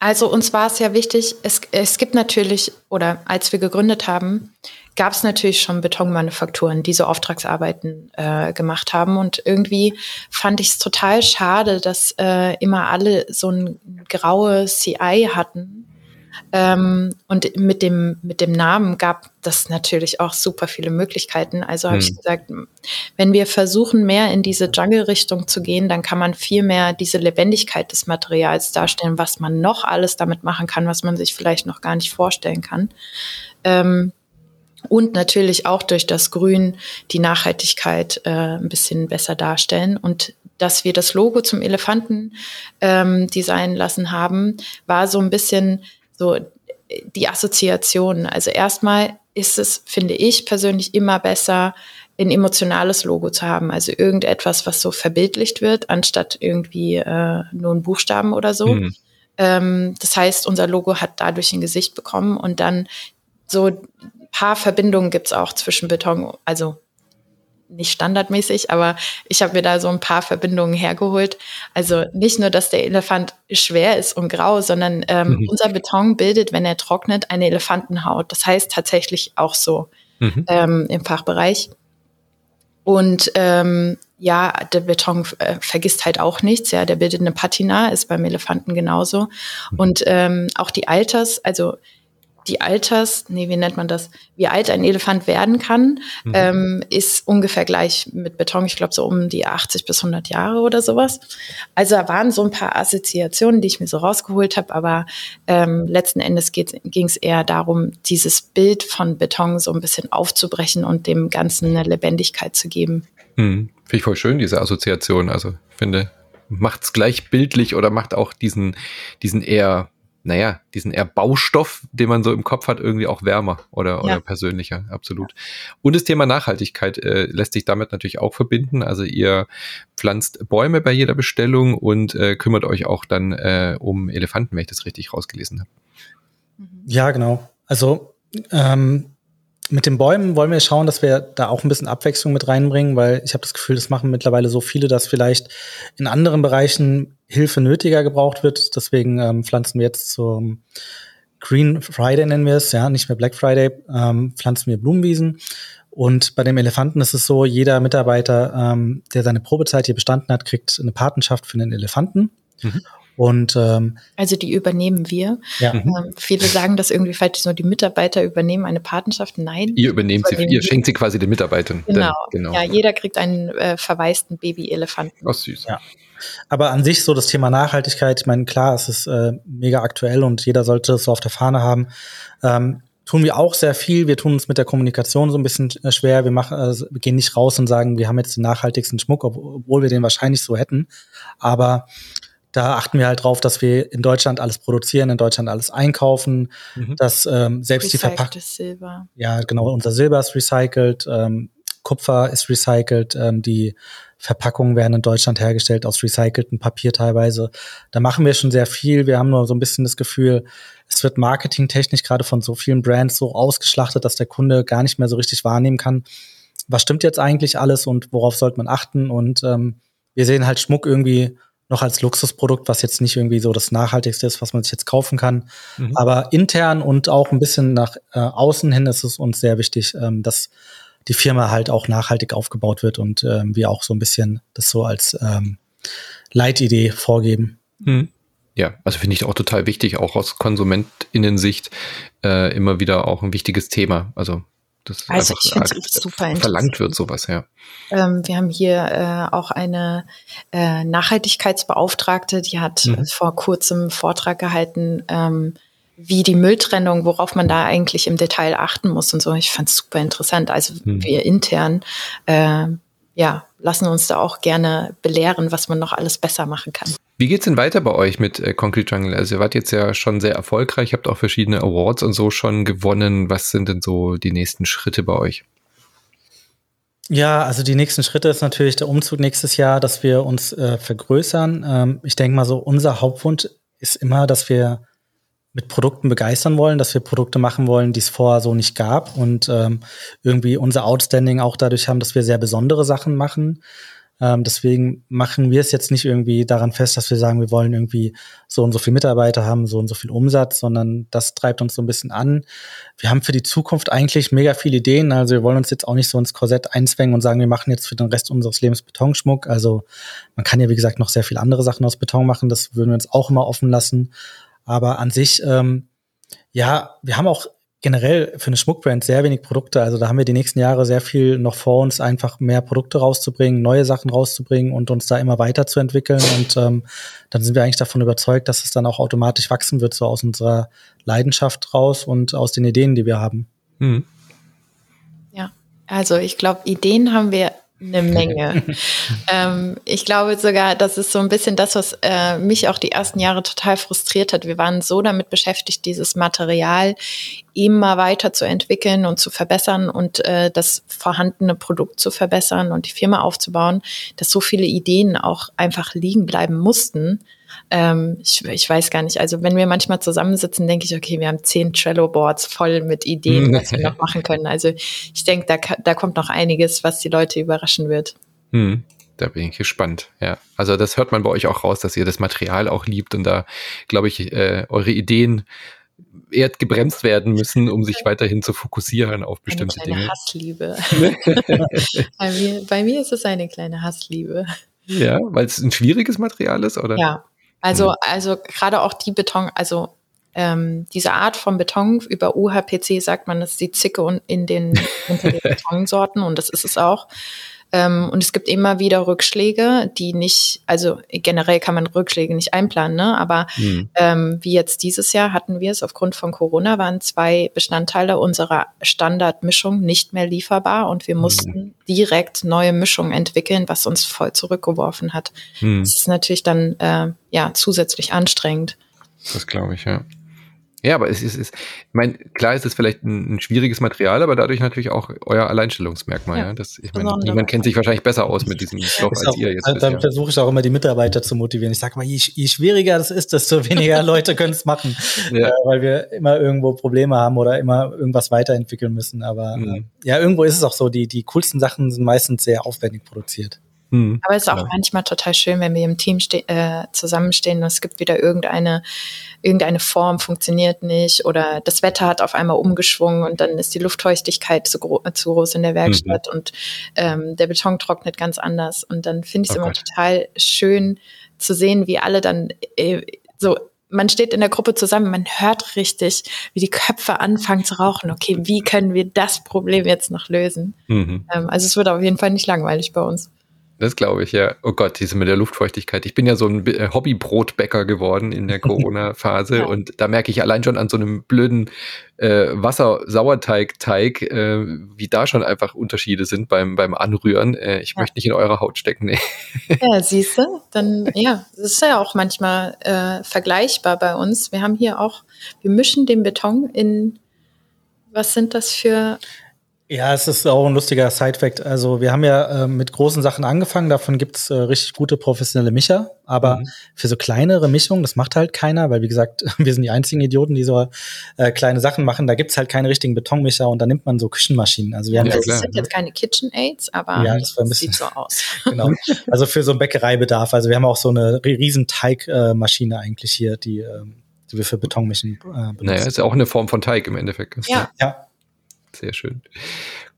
[SPEAKER 3] also uns war es ja wichtig, es, es gibt natürlich, oder als wir gegründet haben, gab es natürlich schon Betonmanufakturen, die so Auftragsarbeiten äh, gemacht haben. Und irgendwie fand ich es total schade, dass äh, immer alle so ein graue CI hatten. Ähm, und mit dem, mit dem Namen gab das natürlich auch super viele Möglichkeiten. Also habe hm. ich gesagt, wenn wir versuchen, mehr in diese Jungle-Richtung zu gehen, dann kann man viel mehr diese Lebendigkeit des Materials darstellen, was man noch alles damit machen kann, was man sich vielleicht noch gar nicht vorstellen kann. Ähm, und natürlich auch durch das Grün die Nachhaltigkeit äh, ein bisschen besser darstellen. Und dass wir das Logo zum Elefanten ähm, designen lassen haben, war so ein bisschen so die Assoziation. Also erstmal ist es, finde ich persönlich, immer besser, ein emotionales Logo zu haben. Also irgendetwas, was so verbildlicht wird, anstatt irgendwie äh, nur ein Buchstaben oder so. Mhm. Ähm, das heißt, unser Logo hat dadurch ein Gesicht bekommen und dann so paar Verbindungen gibt's auch zwischen Beton, also nicht standardmäßig, aber ich habe mir da so ein paar Verbindungen hergeholt. Also nicht nur, dass der Elefant schwer ist und grau, sondern ähm, mhm. unser Beton bildet, wenn er trocknet, eine Elefantenhaut. Das heißt tatsächlich auch so mhm. ähm, im Fachbereich. Und ähm, ja, der Beton äh, vergisst halt auch nichts. Ja, der bildet eine Patina, ist beim Elefanten genauso. Mhm. Und ähm, auch die Alters, also die Alters, nee, wie nennt man das, wie alt ein Elefant werden kann, mhm. ähm, ist ungefähr gleich mit Beton, ich glaube so um die 80 bis 100 Jahre oder sowas. Also da waren so ein paar Assoziationen, die ich mir so rausgeholt habe, aber ähm, letzten Endes ging es eher darum, dieses Bild von Beton so ein bisschen aufzubrechen und dem Ganzen eine Lebendigkeit zu geben.
[SPEAKER 1] Mhm. Finde ich voll schön, diese Assoziation. Also finde, macht es gleich bildlich oder macht auch diesen, diesen eher naja, diesen eher Baustoff, den man so im Kopf hat, irgendwie auch wärmer oder, ja. oder persönlicher, absolut. Und das Thema Nachhaltigkeit äh, lässt sich damit natürlich auch verbinden. Also ihr pflanzt Bäume bei jeder Bestellung und äh, kümmert euch auch dann äh, um Elefanten, wenn ich das richtig rausgelesen habe.
[SPEAKER 2] Ja, genau. Also ähm, mit den Bäumen wollen wir schauen, dass wir da auch ein bisschen Abwechslung mit reinbringen, weil ich habe das Gefühl, das machen mittlerweile so viele, dass vielleicht in anderen Bereichen Hilfe nötiger gebraucht wird. Deswegen ähm, pflanzen wir jetzt zum Green Friday nennen wir es, ja, nicht mehr Black Friday, ähm, pflanzen wir Blumenwiesen. Und bei dem Elefanten ist es so, jeder Mitarbeiter, ähm, der seine Probezeit hier bestanden hat, kriegt eine Patenschaft für den Elefanten. Mhm. Und ähm,
[SPEAKER 3] also die übernehmen wir. Ja. Ähm, mhm. viele sagen das irgendwie falsch, nur die Mitarbeiter übernehmen eine Patenschaft. Nein.
[SPEAKER 1] Ihr übernehmt sie, ihr schenkt sie quasi den Mitarbeitern.
[SPEAKER 3] Genau. Denn, genau. Ja, jeder kriegt einen äh, verwaisten Baby-Elefanten.
[SPEAKER 1] Ach süß.
[SPEAKER 2] Ja. Aber an sich so das Thema Nachhaltigkeit, ich meine, klar, es ist äh, mega aktuell und jeder sollte es so auf der Fahne haben. Ähm, tun wir auch sehr viel. Wir tun uns mit der Kommunikation so ein bisschen äh, schwer. Wir machen, also wir gehen nicht raus und sagen, wir haben jetzt den nachhaltigsten Schmuck, obwohl wir den wahrscheinlich so hätten. Aber da achten wir halt drauf, dass wir in Deutschland alles produzieren, in Deutschland alles einkaufen, mhm. dass ähm, selbst die Verpackung.
[SPEAKER 3] Silber.
[SPEAKER 2] Ja, genau, unser Silber ist recycelt, ähm, Kupfer ist recycelt, ähm, die Verpackungen werden in Deutschland hergestellt aus recyceltem Papier teilweise. Da machen wir schon sehr viel. Wir haben nur so ein bisschen das Gefühl, es wird marketingtechnisch gerade von so vielen Brands so ausgeschlachtet, dass der Kunde gar nicht mehr so richtig wahrnehmen kann, was stimmt jetzt eigentlich alles und worauf sollte man achten. Und ähm, wir sehen halt Schmuck irgendwie noch als Luxusprodukt, was jetzt nicht irgendwie so das Nachhaltigste ist, was man sich jetzt kaufen kann. Mhm. Aber intern und auch ein bisschen nach äh, außen hin ist es uns sehr wichtig, ähm, dass die Firma halt auch nachhaltig aufgebaut wird und ähm, wir auch so ein bisschen das so als ähm, Leitidee vorgeben.
[SPEAKER 1] Mhm. Ja, also finde ich auch total wichtig, auch aus KonsumentInnen-Sicht äh, immer wieder auch ein wichtiges Thema. Also das
[SPEAKER 3] also ich finde es super
[SPEAKER 1] verlangt wird sowas, ja.
[SPEAKER 3] Ähm, wir haben hier äh, auch eine äh, Nachhaltigkeitsbeauftragte, die hat mhm. vor kurzem einen Vortrag gehalten, ähm, wie die Mülltrennung, worauf man da eigentlich im Detail achten muss und so. Ich fand es super interessant. Also mhm. wir intern äh, ja, lassen uns da auch gerne belehren, was man noch alles besser machen kann.
[SPEAKER 1] Wie geht's denn weiter bei euch mit äh, Concrete Jungle? Also ihr wart jetzt ja schon sehr erfolgreich, habt auch verschiedene Awards und so schon gewonnen. Was sind denn so die nächsten Schritte bei euch?
[SPEAKER 2] Ja, also die nächsten Schritte ist natürlich der Umzug nächstes Jahr, dass wir uns äh, vergrößern. Ähm, ich denke mal so, unser Hauptwunsch ist immer, dass wir mit Produkten begeistern wollen, dass wir Produkte machen wollen, die es vorher so nicht gab und ähm, irgendwie unser Outstanding auch dadurch haben, dass wir sehr besondere Sachen machen. Ähm, deswegen machen wir es jetzt nicht irgendwie daran fest, dass wir sagen, wir wollen irgendwie so und so viele Mitarbeiter haben, so und so viel Umsatz, sondern das treibt uns so ein bisschen an. Wir haben für die Zukunft eigentlich mega viele Ideen. Also wir wollen uns jetzt auch nicht so ins Korsett einzwängen und sagen, wir machen jetzt für den Rest unseres Lebens Betonschmuck. Also man kann ja, wie gesagt, noch sehr viele andere Sachen aus Beton machen. Das würden wir uns auch immer offen lassen. Aber an sich, ähm, ja, wir haben auch generell für eine Schmuckbrand sehr wenig Produkte. Also da haben wir die nächsten Jahre sehr viel noch vor uns, einfach mehr Produkte rauszubringen, neue Sachen rauszubringen und uns da immer weiterzuentwickeln. Und ähm, dann sind wir eigentlich davon überzeugt, dass es dann auch automatisch wachsen wird, so aus unserer Leidenschaft raus und aus den Ideen, die wir haben. Mhm.
[SPEAKER 3] Ja, also ich glaube, Ideen haben wir eine Menge. ähm, ich glaube sogar, das ist so ein bisschen das, was äh, mich auch die ersten Jahre total frustriert hat. Wir waren so damit beschäftigt, dieses Material immer weiter zu entwickeln und zu verbessern und äh, das vorhandene Produkt zu verbessern und die Firma aufzubauen, dass so viele Ideen auch einfach liegen bleiben mussten. Ähm, ich, ich weiß gar nicht. Also wenn wir manchmal zusammensitzen, denke ich, okay, wir haben zehn Trello-Boards voll mit Ideen, was wir noch machen können. Also ich denke, da, da kommt noch einiges, was die Leute überraschen wird.
[SPEAKER 1] Hm. Da bin ich gespannt, ja. Also das hört man bei euch auch raus, dass ihr das Material auch liebt und da, glaube ich, äh, eure Ideen eher gebremst werden müssen, um sich weiterhin zu fokussieren auf bestimmte eine kleine Dinge.
[SPEAKER 3] Hassliebe. bei, mir, bei mir ist es eine kleine Hassliebe.
[SPEAKER 1] Ja, weil es ein schwieriges Material ist, oder?
[SPEAKER 3] Ja, also, hm. also gerade auch die Beton, also ähm, diese Art von Beton über UHPC sagt man, das ist die Zicke in den, unter den Betonsorten und das ist es auch. Ähm, und es gibt immer wieder Rückschläge, die nicht, also generell kann man Rückschläge nicht einplanen, ne? aber mhm. ähm, wie jetzt dieses Jahr hatten wir es aufgrund von Corona, waren zwei Bestandteile unserer Standardmischung nicht mehr lieferbar und wir mhm. mussten direkt neue Mischungen entwickeln, was uns voll zurückgeworfen hat. Mhm. Das ist natürlich dann äh, ja zusätzlich anstrengend.
[SPEAKER 1] Das glaube ich, ja. Ja, aber es ist, es, ich meine, klar ist es vielleicht ein, ein, schwieriges Material, aber dadurch natürlich auch euer Alleinstellungsmerkmal. Ja. ja? Das, ich meine, niemand kennt sich wahrscheinlich besser aus mit diesem Stoff als
[SPEAKER 2] auch, ihr jetzt. Dann bisher. versuche ich auch immer die Mitarbeiter zu motivieren. Ich sage mal, je, je, schwieriger das ist, desto weniger Leute können es machen, ja. äh, weil wir immer irgendwo Probleme haben oder immer irgendwas weiterentwickeln müssen. Aber mhm. äh, ja, irgendwo ist es auch so, die, die coolsten Sachen sind meistens sehr aufwendig produziert.
[SPEAKER 3] Hm, Aber es ist auch klar. manchmal total schön, wenn wir im Team äh, zusammenstehen und es gibt wieder irgendeine, irgendeine Form funktioniert nicht oder das Wetter hat auf einmal umgeschwungen und dann ist die Luftfeuchtigkeit zu, gro zu groß in der Werkstatt mhm. und ähm, der Beton trocknet ganz anders. Und dann finde ich es oh immer Gott. total schön zu sehen, wie alle dann äh, so man steht in der Gruppe zusammen, man hört richtig, wie die Köpfe anfangen zu rauchen. Okay, wie können wir das Problem jetzt noch lösen? Mhm. Ähm, also es wird auf jeden Fall nicht langweilig bei uns.
[SPEAKER 1] Das glaube ich, ja. Oh Gott, diese mit der Luftfeuchtigkeit. Ich bin ja so ein äh, Hobbybrotbäcker geworden in der Corona-Phase ja. und da merke ich allein schon an so einem blöden äh, Wasser-Sauerteig-Teig, äh, wie da schon einfach Unterschiede sind beim, beim Anrühren. Äh, ich ja. möchte nicht in eurer Haut stecken. Nee.
[SPEAKER 3] Ja, siehst du, dann, ja, das ist ja auch manchmal äh, vergleichbar bei uns. Wir haben hier auch, wir mischen den Beton in, was sind das für
[SPEAKER 2] ja, es ist auch ein lustiger Side-Fact. Also wir haben ja äh, mit großen Sachen angefangen, davon gibt's äh, richtig gute professionelle Mischer, aber mhm. für so kleinere Mischungen, das macht halt keiner, weil wie gesagt, wir sind die einzigen Idioten, die so äh, kleine Sachen machen. Da gibt's halt keine richtigen Betonmischer und da nimmt man so Küchenmaschinen. Also wir haben
[SPEAKER 3] ja, das sind jetzt keine KitchenAids, aber ja, das,
[SPEAKER 2] das sieht so aus. genau. Also für so einen Bäckereibedarf. Also wir haben auch so eine riesen Teigmaschine äh, eigentlich hier, die, äh, die wir für Betonmischen äh,
[SPEAKER 1] benutzen. Naja, ist ja auch eine Form von Teig im Endeffekt.
[SPEAKER 3] Ja. ja.
[SPEAKER 1] Sehr schön.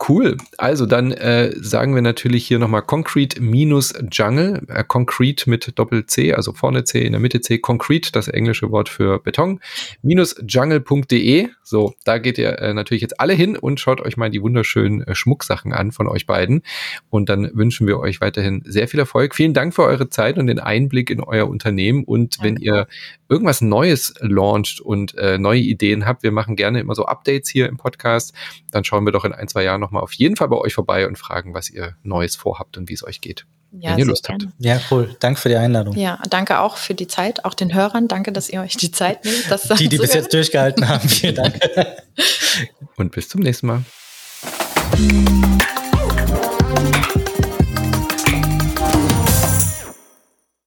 [SPEAKER 1] Cool. Also dann äh, sagen wir natürlich hier nochmal Concrete minus Jungle. Äh, Concrete mit Doppel-C, also vorne C, in der Mitte C. Concrete, das englische Wort für Beton. Minus jungle.de. So, da geht ihr äh, natürlich jetzt alle hin und schaut euch mal die wunderschönen äh, Schmucksachen an von euch beiden. Und dann wünschen wir euch weiterhin sehr viel Erfolg. Vielen Dank für eure Zeit und den Einblick in euer Unternehmen. Und wenn ihr irgendwas Neues launcht und äh, neue Ideen habt, wir machen gerne immer so Updates hier im Podcast, dann schauen wir doch in ein, zwei Jahren nochmal auf jeden Fall bei euch vorbei und fragen, was ihr Neues vorhabt und wie es euch geht. Ja, wenn ihr Lust habt.
[SPEAKER 2] Ja, cool. Danke für die Einladung.
[SPEAKER 3] Ja, danke auch für die Zeit, auch den Hörern. Danke, dass ihr euch die Zeit nehmt. Das
[SPEAKER 2] die, die bis jetzt durchgehalten haben. Vielen Dank.
[SPEAKER 1] und bis zum nächsten Mal.